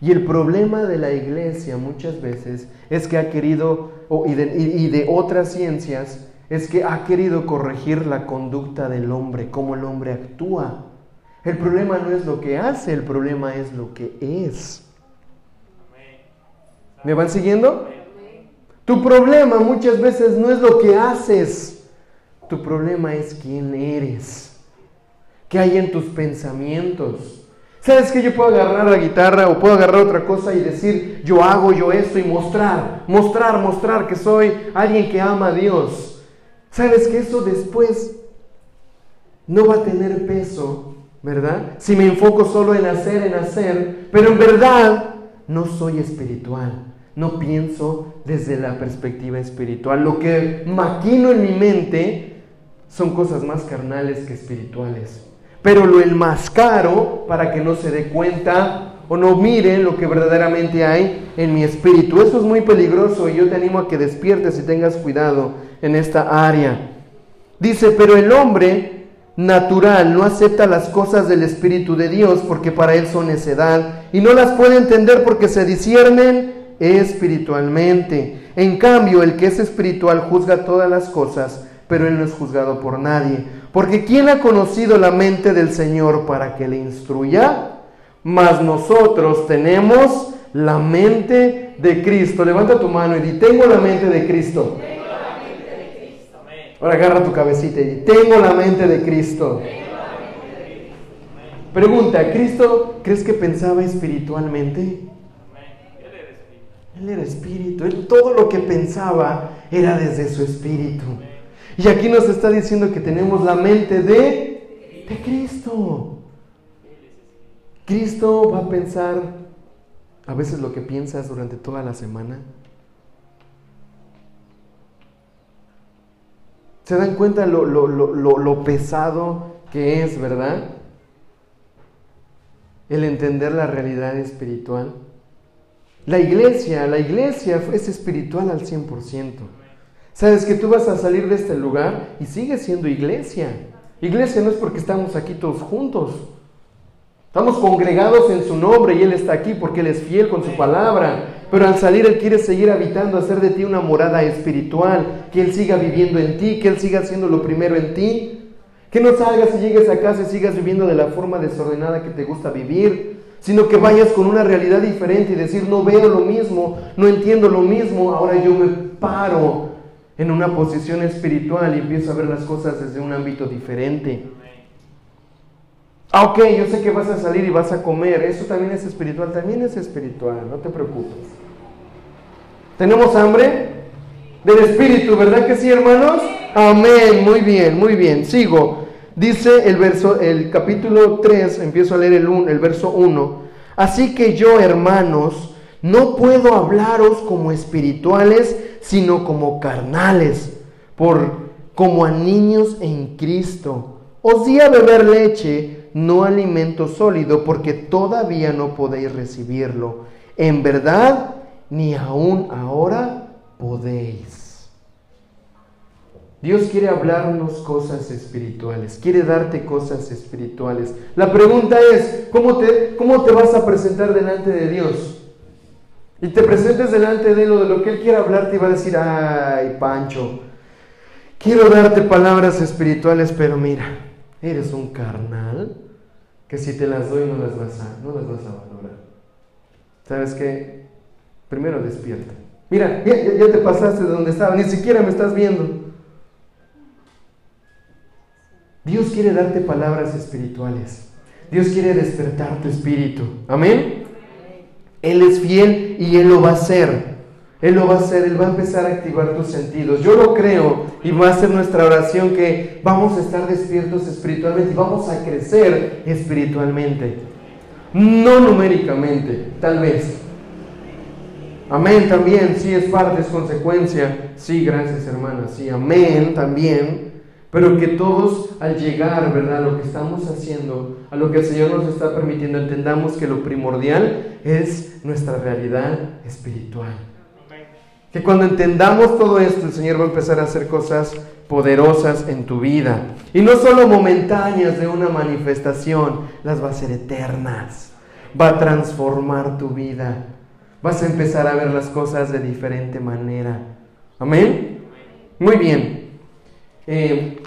Y el problema de la iglesia muchas veces es que ha querido, y, de, y de otras ciencias, es que ha querido corregir la conducta del hombre, cómo el hombre actúa. El problema no es lo que hace, el problema es lo que es. ¿Me van siguiendo? Tu problema muchas veces no es lo que haces, tu problema es quién eres, qué hay en tus pensamientos. ¿Sabes que yo puedo agarrar la guitarra o puedo agarrar otra cosa y decir, yo hago yo esto y mostrar, mostrar, mostrar que soy alguien que ama a Dios? ¿Sabes que eso después no va a tener peso ¿verdad? Si me enfoco solo en hacer, en hacer, pero en verdad no soy espiritual, no pienso desde la perspectiva espiritual. Lo que maquino en mi mente son cosas más carnales que espirituales. Pero lo enmascaro para que no se dé cuenta o no mire lo que verdaderamente hay en mi espíritu. Eso es muy peligroso y yo te animo a que despiertes y tengas cuidado en esta área. Dice, pero el hombre natural no acepta las cosas del Espíritu de Dios porque para él son necedad y no las puede entender porque se disciernen espiritualmente. En cambio, el que es espiritual juzga todas las cosas, pero él no es juzgado por nadie. Porque ¿quién ha conocido la mente del Señor para que le instruya? Mas nosotros tenemos la mente de Cristo. Levanta tu mano y di, tengo la mente de Cristo. Ahora agarra tu cabecita y tengo la mente de Cristo. Pregunta, ¿Cristo crees que pensaba espiritualmente? Él era espíritu. Él todo lo que pensaba era desde su espíritu. Y aquí nos está diciendo que tenemos la mente de, de Cristo. Cristo va a pensar a veces lo que piensas durante toda la semana. ¿Se dan cuenta lo, lo, pesado que es, verdad? El entender la realidad espiritual. La iglesia, la iglesia es espiritual al 100%. Sabes que tú vas a salir de este lugar y sigues siendo iglesia. Iglesia no es porque estamos aquí todos juntos. Estamos congregados en su nombre y Él está aquí porque Él es fiel con su palabra. Pero al salir Él quiere seguir habitando, hacer de ti una morada espiritual, que Él siga viviendo en ti, que Él siga siendo lo primero en ti. Que no salgas y llegues a casa y sigas viviendo de la forma desordenada que te gusta vivir, sino que vayas con una realidad diferente y decir, no veo lo mismo, no entiendo lo mismo, ahora yo me paro en una posición espiritual y empiezo a ver las cosas desde un ámbito diferente. Ah, ok, yo sé que vas a salir y vas a comer, eso también es espiritual, también es espiritual, no te preocupes. ¿Tenemos hambre? Del espíritu, ¿verdad que sí, hermanos? Amén, muy bien, muy bien. Sigo. Dice el verso, el capítulo 3, empiezo a leer el, un, el verso 1. Así que yo, hermanos, no puedo hablaros como espirituales, sino como carnales, por como a niños en Cristo. Os di a beber leche, no alimento sólido, porque todavía no podéis recibirlo. En verdad, ni aún ahora podéis. Dios quiere hablarnos cosas espirituales, quiere darte cosas espirituales. La pregunta es, ¿cómo te, cómo te vas a presentar delante de Dios? Y te presentes delante de Él o de lo que Él quiera hablarte y va a decir, ay, Pancho, quiero darte palabras espirituales, pero mira, eres un carnal que si te las doy no las vas a, no las vas a valorar. ¿Sabes qué? Primero despierta. Mira, ya, ya- ya te pasaste de donde estaba, ni siquiera me estás viendo. Dios quiere darte palabras espirituales. Dios quiere despertar tu espíritu. Amén. Él es fiel y Él lo va a hacer. Él lo va a hacer, Él va a empezar a activar tus sentidos. Yo lo creo y va a ser nuestra oración que vamos a estar despiertos espiritualmente y vamos a crecer espiritualmente. No numéricamente, tal vez. Amén también, sí es parte, es consecuencia. Sí, gracias hermana, sí, amén también. Pero que todos al llegar, ¿verdad? A lo que estamos haciendo, a lo que el Señor nos está permitiendo, entendamos que lo primordial es nuestra realidad espiritual. Que cuando entendamos todo esto, el Señor va a empezar a hacer cosas poderosas en tu vida. Y no solo momentáneas de una manifestación, las va a hacer eternas. Va a transformar tu vida. Vas a empezar a ver las cosas de diferente manera. Amén. Muy bien. Eh,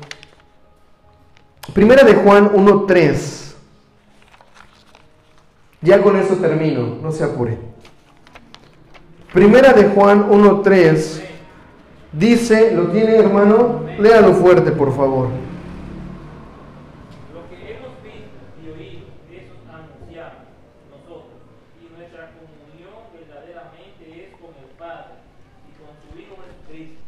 primera de Juan 1.3. Ya con eso termino, no se apure. Primera de Juan 1.3 dice, ¿lo tiene hermano? Léalo fuerte, por favor. Lo que hemos visto y oído, eso anunciamos nosotros, y nuestra comunión verdaderamente es con el Padre y con su Hijo Jesucristo.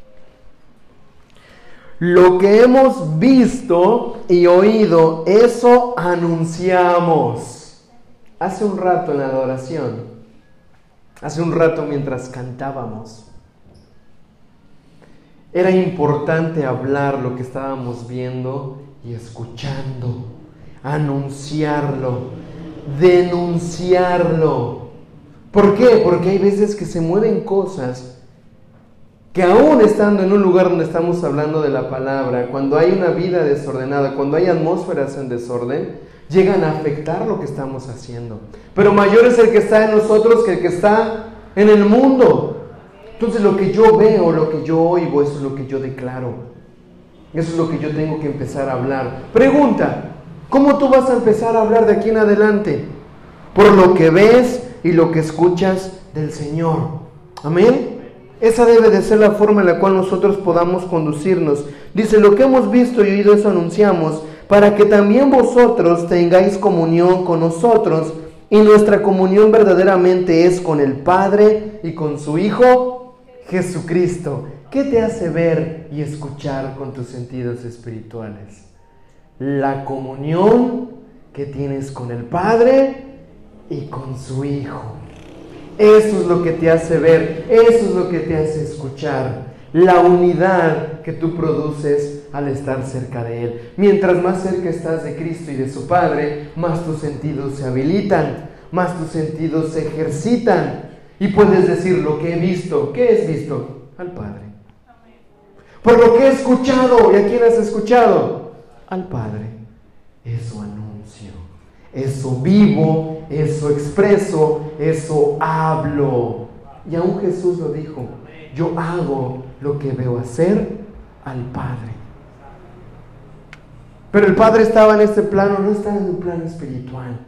Lo que hemos visto y oído, eso anunciamos. Hace un rato en la adoración, hace un rato mientras cantábamos, era importante hablar lo que estábamos viendo y escuchando, anunciarlo, denunciarlo. ¿Por qué? Porque hay veces que se mueven cosas que aún estando en un lugar donde estamos hablando de la palabra, cuando hay una vida desordenada, cuando hay atmósferas en desorden, llegan a afectar lo que estamos haciendo. Pero mayor es el que está en nosotros que el que está en el mundo. Entonces lo que yo veo, lo que yo oigo, eso es lo que yo declaro. Eso es lo que yo tengo que empezar a hablar. Pregunta, ¿cómo tú vas a empezar a hablar de aquí en adelante? Por lo que ves y lo que escuchas del Señor. Amén. Esa debe de ser la forma en la cual nosotros podamos conducirnos. Dice, lo que hemos visto y oído eso anunciamos, para que también vosotros tengáis comunión con nosotros. Y nuestra comunión verdaderamente es con el Padre y con su Hijo Jesucristo. ¿Qué te hace ver y escuchar con tus sentidos espirituales? La comunión que tienes con el Padre y con su Hijo. Eso es lo que te hace ver, eso es lo que te hace escuchar. La unidad que tú produces al estar cerca de Él. Mientras más cerca estás de Cristo y de su Padre, más tus sentidos se habilitan, más tus sentidos se ejercitan. Y puedes decir lo que he visto. ¿Qué has visto? Al Padre. Por lo que he escuchado, ¿y a quién has escuchado? Al Padre. Eso eso vivo, eso expreso, eso hablo. Y aún Jesús lo dijo, yo hago lo que veo hacer al Padre. Pero el Padre estaba en este plano, no estaba en un plano espiritual.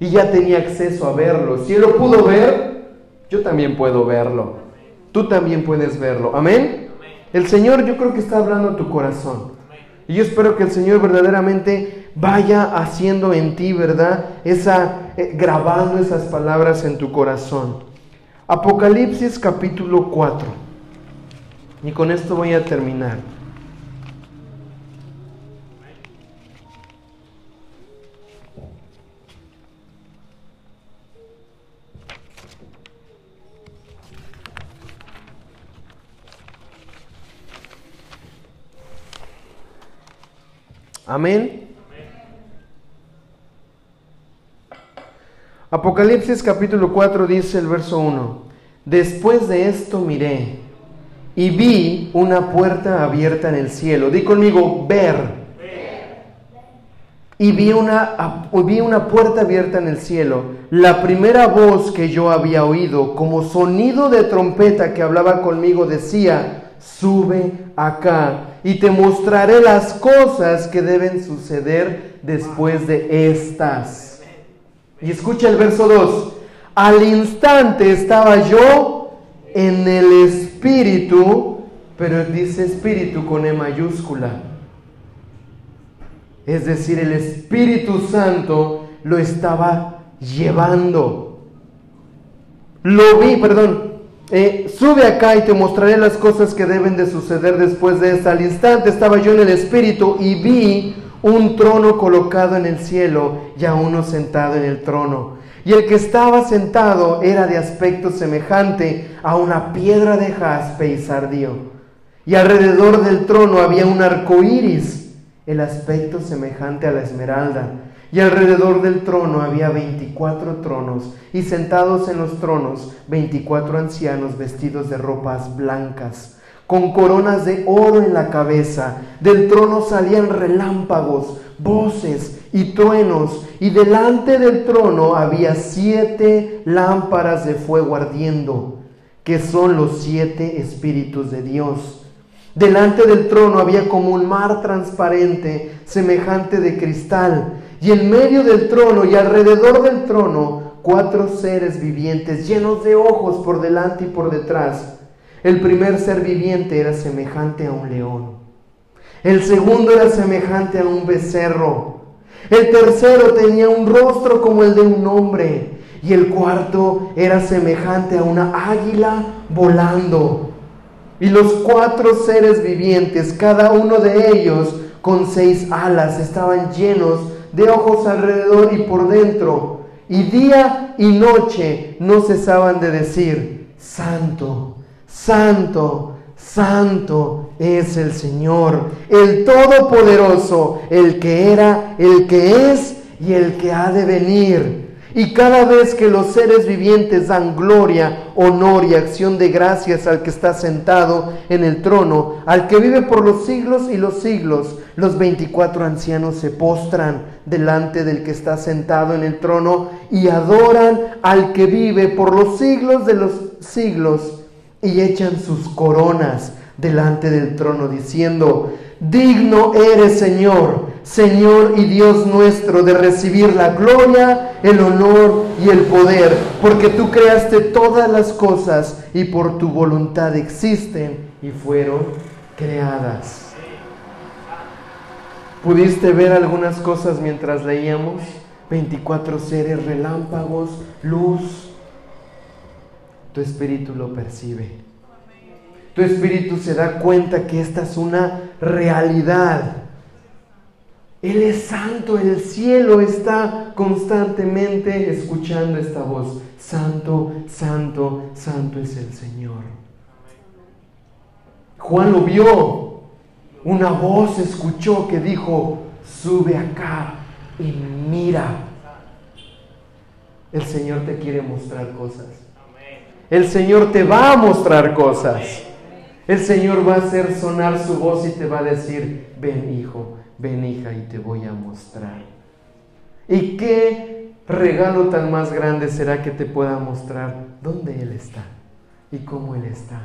Y ya tenía acceso a verlo. Si Él lo pudo ver, yo también puedo verlo. Tú también puedes verlo. Amén. El Señor yo creo que está hablando a tu corazón. Y yo espero que el Señor verdaderamente vaya haciendo en ti, ¿verdad? Esa, eh, grabando esas palabras en tu corazón. Apocalipsis capítulo 4. Y con esto voy a terminar. Amén. Apocalipsis capítulo 4 dice el verso 1. Después de esto miré y vi una puerta abierta en el cielo. Di conmigo, ver. Y vi una, vi una puerta abierta en el cielo. La primera voz que yo había oído, como sonido de trompeta que hablaba conmigo, decía, sube acá y te mostraré las cosas que deben suceder después de estas. Y escucha el verso 2. Al instante estaba yo en el espíritu, pero dice espíritu con E mayúscula. Es decir, el Espíritu Santo lo estaba llevando. Lo vi, perdón, eh, sube acá y te mostraré las cosas que deben de suceder después de esta. Al instante estaba yo en el Espíritu y vi un trono colocado en el cielo y a uno sentado en el trono. Y el que estaba sentado era de aspecto semejante a una piedra de jaspe y sardío. Y alrededor del trono había un arco iris, el aspecto semejante a la esmeralda. Y alrededor del trono había veinticuatro tronos, y sentados en los tronos veinticuatro ancianos vestidos de ropas blancas, con coronas de oro en la cabeza. Del trono salían relámpagos, voces y truenos, y delante del trono había siete lámparas de fuego ardiendo, que son los siete espíritus de Dios. Delante del trono había como un mar transparente, semejante de cristal y en medio del trono y alrededor del trono, cuatro seres vivientes llenos de ojos por delante y por detrás. El primer ser viviente era semejante a un león. El segundo era semejante a un becerro. El tercero tenía un rostro como el de un hombre. Y el cuarto era semejante a una águila volando. Y los cuatro seres vivientes, cada uno de ellos con seis alas, estaban llenos de ojos alrededor y por dentro, y día y noche no cesaban de decir, Santo, Santo, Santo es el Señor, el Todopoderoso, el que era, el que es y el que ha de venir. Y cada vez que los seres vivientes dan gloria, honor y acción de gracias al que está sentado en el trono, al que vive por los siglos y los siglos, los veinticuatro ancianos se postran delante del que está sentado en el trono y adoran al que vive por los siglos de los siglos y echan sus coronas delante del trono diciendo, digno eres Señor Señor y Dios nuestro, de recibir la gloria, el honor y el poder, porque tú creaste todas las cosas y por tu voluntad existen y fueron creadas. ¿Pudiste ver algunas cosas mientras leíamos? 24 seres, relámpagos, luz. Tu espíritu lo percibe. Tu espíritu se da cuenta que esta es una realidad él es santo, el cielo está constantemente escuchando esta voz. Santo, santo, santo es el Señor. Juan lo vio. Una voz escuchó que dijo, sube acá y mira. El Señor te quiere mostrar cosas. El Señor te va a mostrar cosas. El Señor va a hacer sonar su voz y te va a decir, ven hijo, ven hija y te voy a mostrar. ¿Y qué regalo tan más grande será que te pueda mostrar dónde Él está y cómo Él está?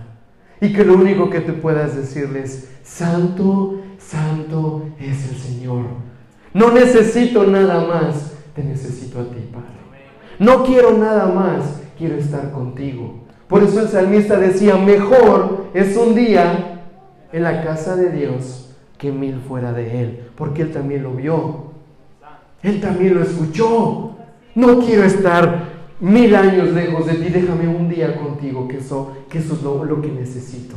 Y que lo único que te puedas decirle es, santo, santo es el Señor. No necesito nada más, te necesito a ti, Padre. No quiero nada más, quiero estar contigo. Por eso el salmista decía, mejor es un día en la casa de Dios que mil fuera de Él, porque Él también lo vio. Él también lo escuchó. No quiero estar mil años lejos de ti, déjame un día contigo, que eso, que eso es lo, lo que necesito.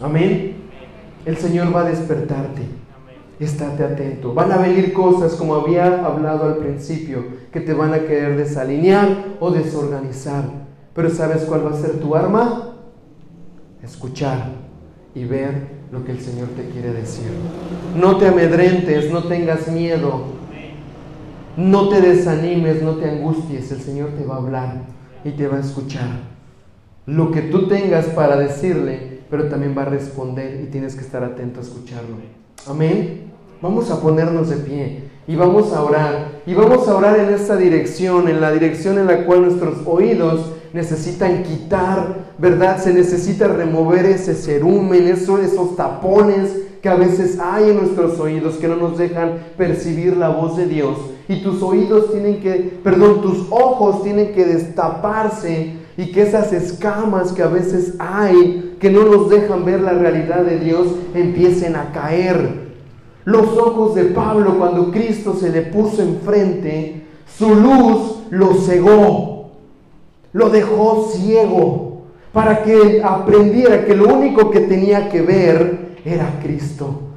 Amén. El Señor va a despertarte. Estate atento. Van a venir cosas, como había hablado al principio, que te van a querer desalinear o desorganizar. Pero ¿sabes cuál va a ser tu arma? Escuchar y ver lo que el Señor te quiere decir. No te amedrentes, no tengas miedo. No te desanimes, no te angusties. El Señor te va a hablar y te va a escuchar. Lo que tú tengas para decirle, pero también va a responder y tienes que estar atento a escucharlo. Amén. Vamos a ponernos de pie y vamos a orar. Y vamos a orar en esta dirección, en la dirección en la cual nuestros oídos necesitan quitar, ¿verdad? Se necesita remover ese cerumen, eso, esos tapones que a veces hay en nuestros oídos que no nos dejan percibir la voz de Dios. Y tus oídos tienen que, perdón, tus ojos tienen que destaparse y que esas escamas que a veces hay, que no nos dejan ver la realidad de Dios, empiecen a caer. Los ojos de Pablo cuando Cristo se le puso enfrente, su luz lo cegó, lo dejó ciego, para que aprendiera que lo único que tenía que ver era Cristo.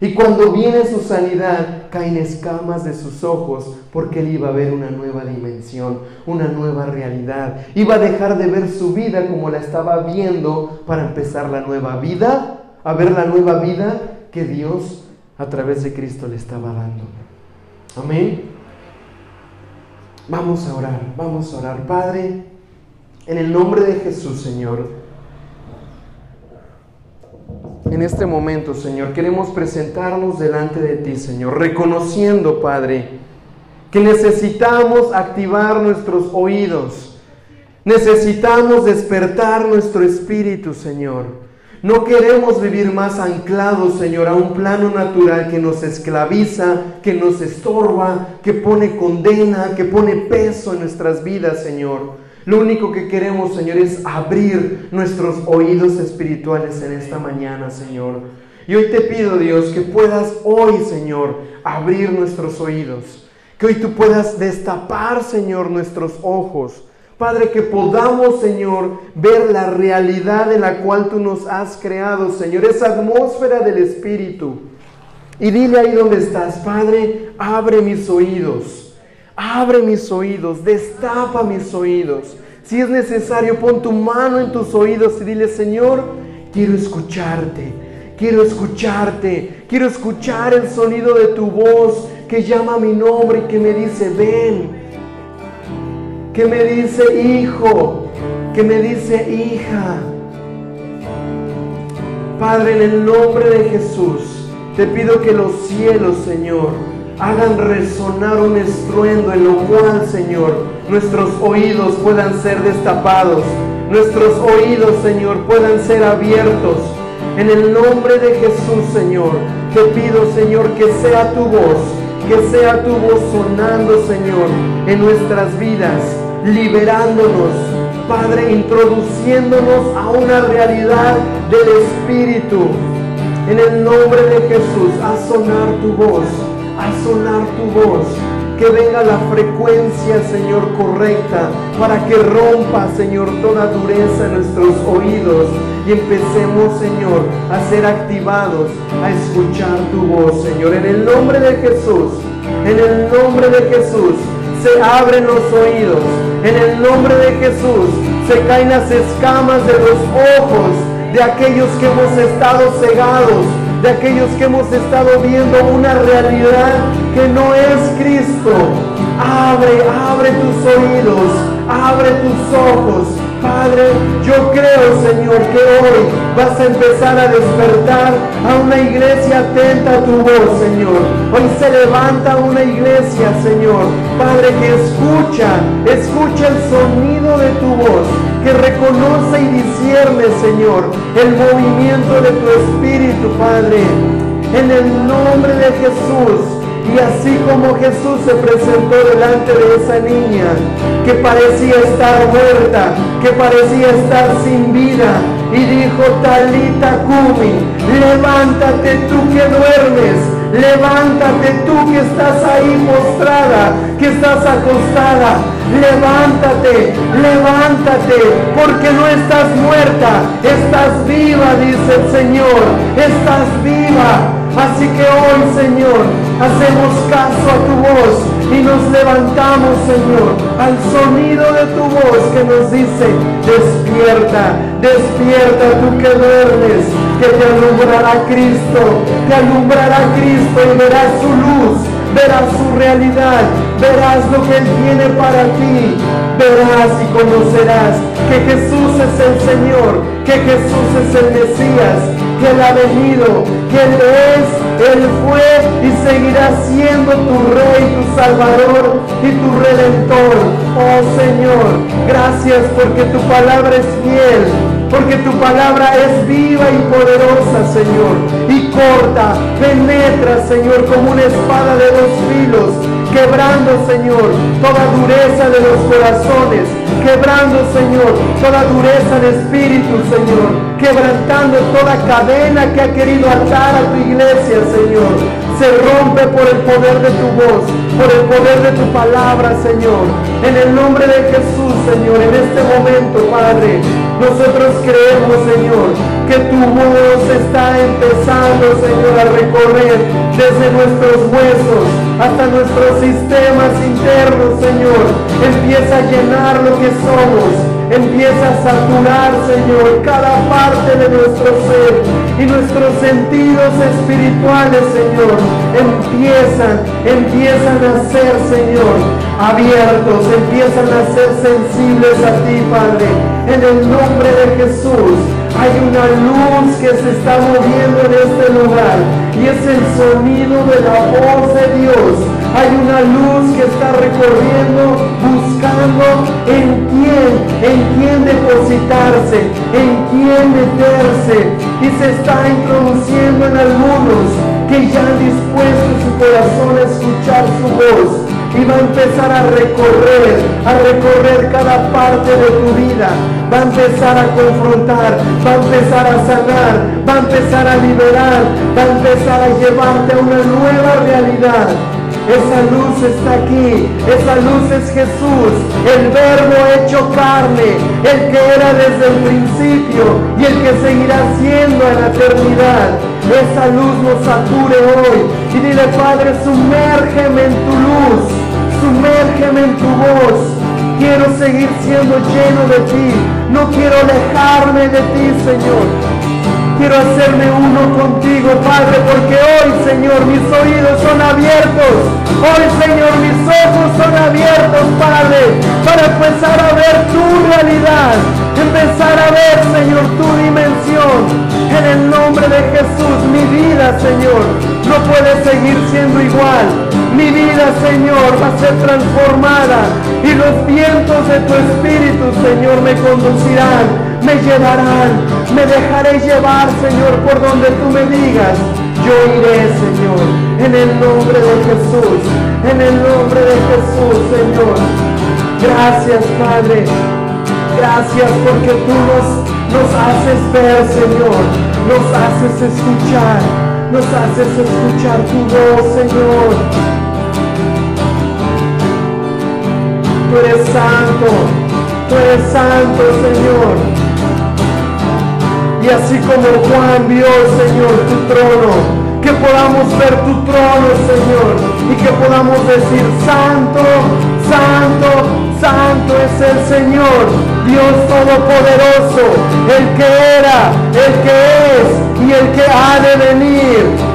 Y cuando viene su sanidad, caen escamas de sus ojos porque él iba a ver una nueva dimensión, una nueva realidad. Iba a dejar de ver su vida como la estaba viendo para empezar la nueva vida, a ver la nueva vida que Dios a través de Cristo le estaba dando. Amén. Vamos a orar, vamos a orar. Padre, en el nombre de Jesús, Señor. En este momento, Señor, queremos presentarnos delante de ti, Señor, reconociendo, Padre, que necesitamos activar nuestros oídos, necesitamos despertar nuestro espíritu, Señor. No queremos vivir más anclados, Señor, a un plano natural que nos esclaviza, que nos estorba, que pone condena, que pone peso en nuestras vidas, Señor. Lo único que queremos, Señor, es abrir nuestros oídos espirituales en esta mañana, Señor. Y hoy te pido, Dios, que puedas hoy, Señor, abrir nuestros oídos. Que hoy tú puedas destapar, Señor, nuestros ojos. Padre, que podamos, Señor, ver la realidad en la cual tú nos has creado, Señor, esa atmósfera del Espíritu. Y dile ahí donde estás, Padre, abre mis oídos. Abre mis oídos, destapa mis oídos. Si es necesario, pon tu mano en tus oídos y dile, Señor, quiero escucharte, quiero escucharte, quiero escuchar el sonido de tu voz que llama mi nombre y que me dice, ven, que me dice, hijo, que me dice, hija. Padre, en el nombre de Jesús, te pido que los cielos, Señor, hagan resonar un estruendo en lo cual, Señor, nuestros oídos puedan ser destapados, nuestros oídos, Señor, puedan ser abiertos. En el nombre de Jesús, Señor, te pido, Señor, que sea tu voz, que sea tu voz sonando, Señor, en nuestras vidas, liberándonos, Padre, introduciéndonos a una realidad del Espíritu. En el nombre de Jesús, a sonar tu voz a sonar tu voz. Que venga la frecuencia, Señor, correcta para que rompa, Señor, toda dureza en nuestros oídos y empecemos, Señor, a ser activados, a escuchar tu voz, Señor. En el nombre de Jesús, en el nombre de Jesús, se abren los oídos. En el nombre de Jesús, se caen las escamas de los ojos de aquellos que hemos estado cegados de aquellos que hemos estado viendo una realidad que no es Cristo. Abre, abre tus oídos, abre tus ojos Padre, yo creo, Señor, que hoy vas a empezar a despertar a una iglesia atenta a tu voz, Señor. Hoy se levanta una iglesia, Señor. Padre, que escucha, escucha el sonido de tu voz, que reconoce y discierne, Señor, el movimiento de tu Espíritu, Padre. En el nombre de Jesús. Y así como Jesús se presentó delante de esa niña que parecía estar muerta, que parecía estar sin vida, y dijo, Talita Kumi, levántate tú que duermes, levántate tú que estás ahí postrada, que estás acostada, levántate, levántate, porque no estás muerta, estás viva, dice el Señor, estás viva. Así que hoy, Señor, hacemos caso a tu voz y nos levantamos, Señor, al sonido de tu voz que nos dice, despierta, despierta tú que duermes, que te alumbrará Cristo, te alumbrará Cristo y verás su luz, verás su realidad, verás lo que Él tiene para ti, verás y conocerás que Jesús es el Señor, que Jesús es el Mesías, que Él ha venido, que Él es, Él fue y seguirá siendo tu Rey, tu Salvador y tu Redentor. Oh Señor, gracias porque tu palabra es fiel, porque tu palabra es viva y poderosa, Señor, y corta, penetra, Señor, como una espada de dos filos, quebrando, Señor, toda dureza de los corazones, quebrando, Señor, toda dureza de espíritu, Señor, quebrantando toda cadena que ha querido atar a tu iglesia, Señor. Se rompe por el poder de tu voz, por el poder de tu palabra, Señor. En el nombre de Jesús, Señor, en este momento, Padre, nosotros creemos, Señor, que tu voz empezando, Señor, a recorrer desde nuestros huesos hasta nuestros sistemas internos, Señor. Empieza a llenar lo que somos. Empieza a saturar, Señor, cada parte de nuestro ser y nuestros sentidos espirituales, Señor, empiezan, empiezan a ser, Señor, abiertos, empiezan a ser sensibles a ti, Padre. En el nombre de Jesús, hay una luz que se está moviendo en este lugar y es el sonido de la voz de Dios. Hay una luz que está recorriendo, buscando en quién, en quién depositarse, en quién meterse y se está introduciendo en algunos que ya han dispuesto su corazón a escuchar su voz y va a empezar a recorrer, a recorrer cada parte de tu vida. Va a empezar a confrontar, va a empezar a sanar, va a empezar a liberar, va a empezar a llevarte a una nueva realidad. Esa luz está aquí, esa luz es Jesús, el verbo hecho carne, el que era desde el principio y el que seguirá siendo en la eternidad. Esa luz nos sature hoy y dile Padre, sumérgeme en tu luz, sumérgeme en tu voz. Quiero seguir siendo lleno de ti, no quiero alejarme de ti, Señor. Quiero hacerme uno contigo, Padre, porque hoy, Señor, mis oídos son abiertos. Hoy, Señor, mis ojos son abiertos, Padre, para empezar a ver tu realidad. Empezar a ver, Señor, tu dimensión. En el nombre de Jesús, mi vida, Señor, no puede seguir siendo igual. Mi vida, Señor, va a ser transformada y los vientos de tu Espíritu, Señor, me conducirán me llevarán, me dejaré llevar, Señor, por donde tú me digas. Yo iré, Señor, en el nombre de Jesús, en el nombre de Jesús, Señor. Gracias, Padre. Gracias porque tú nos, nos haces ver, Señor. Nos haces escuchar. Nos haces escuchar tu voz, Señor. Tú eres santo. Tú eres santo, Señor. Y así como Juan vio, Señor, tu trono, que podamos ver tu trono, Señor, y que podamos decir, Santo, Santo, Santo es el Señor, Dios Todopoderoso, el que era, el que es y el que ha de venir.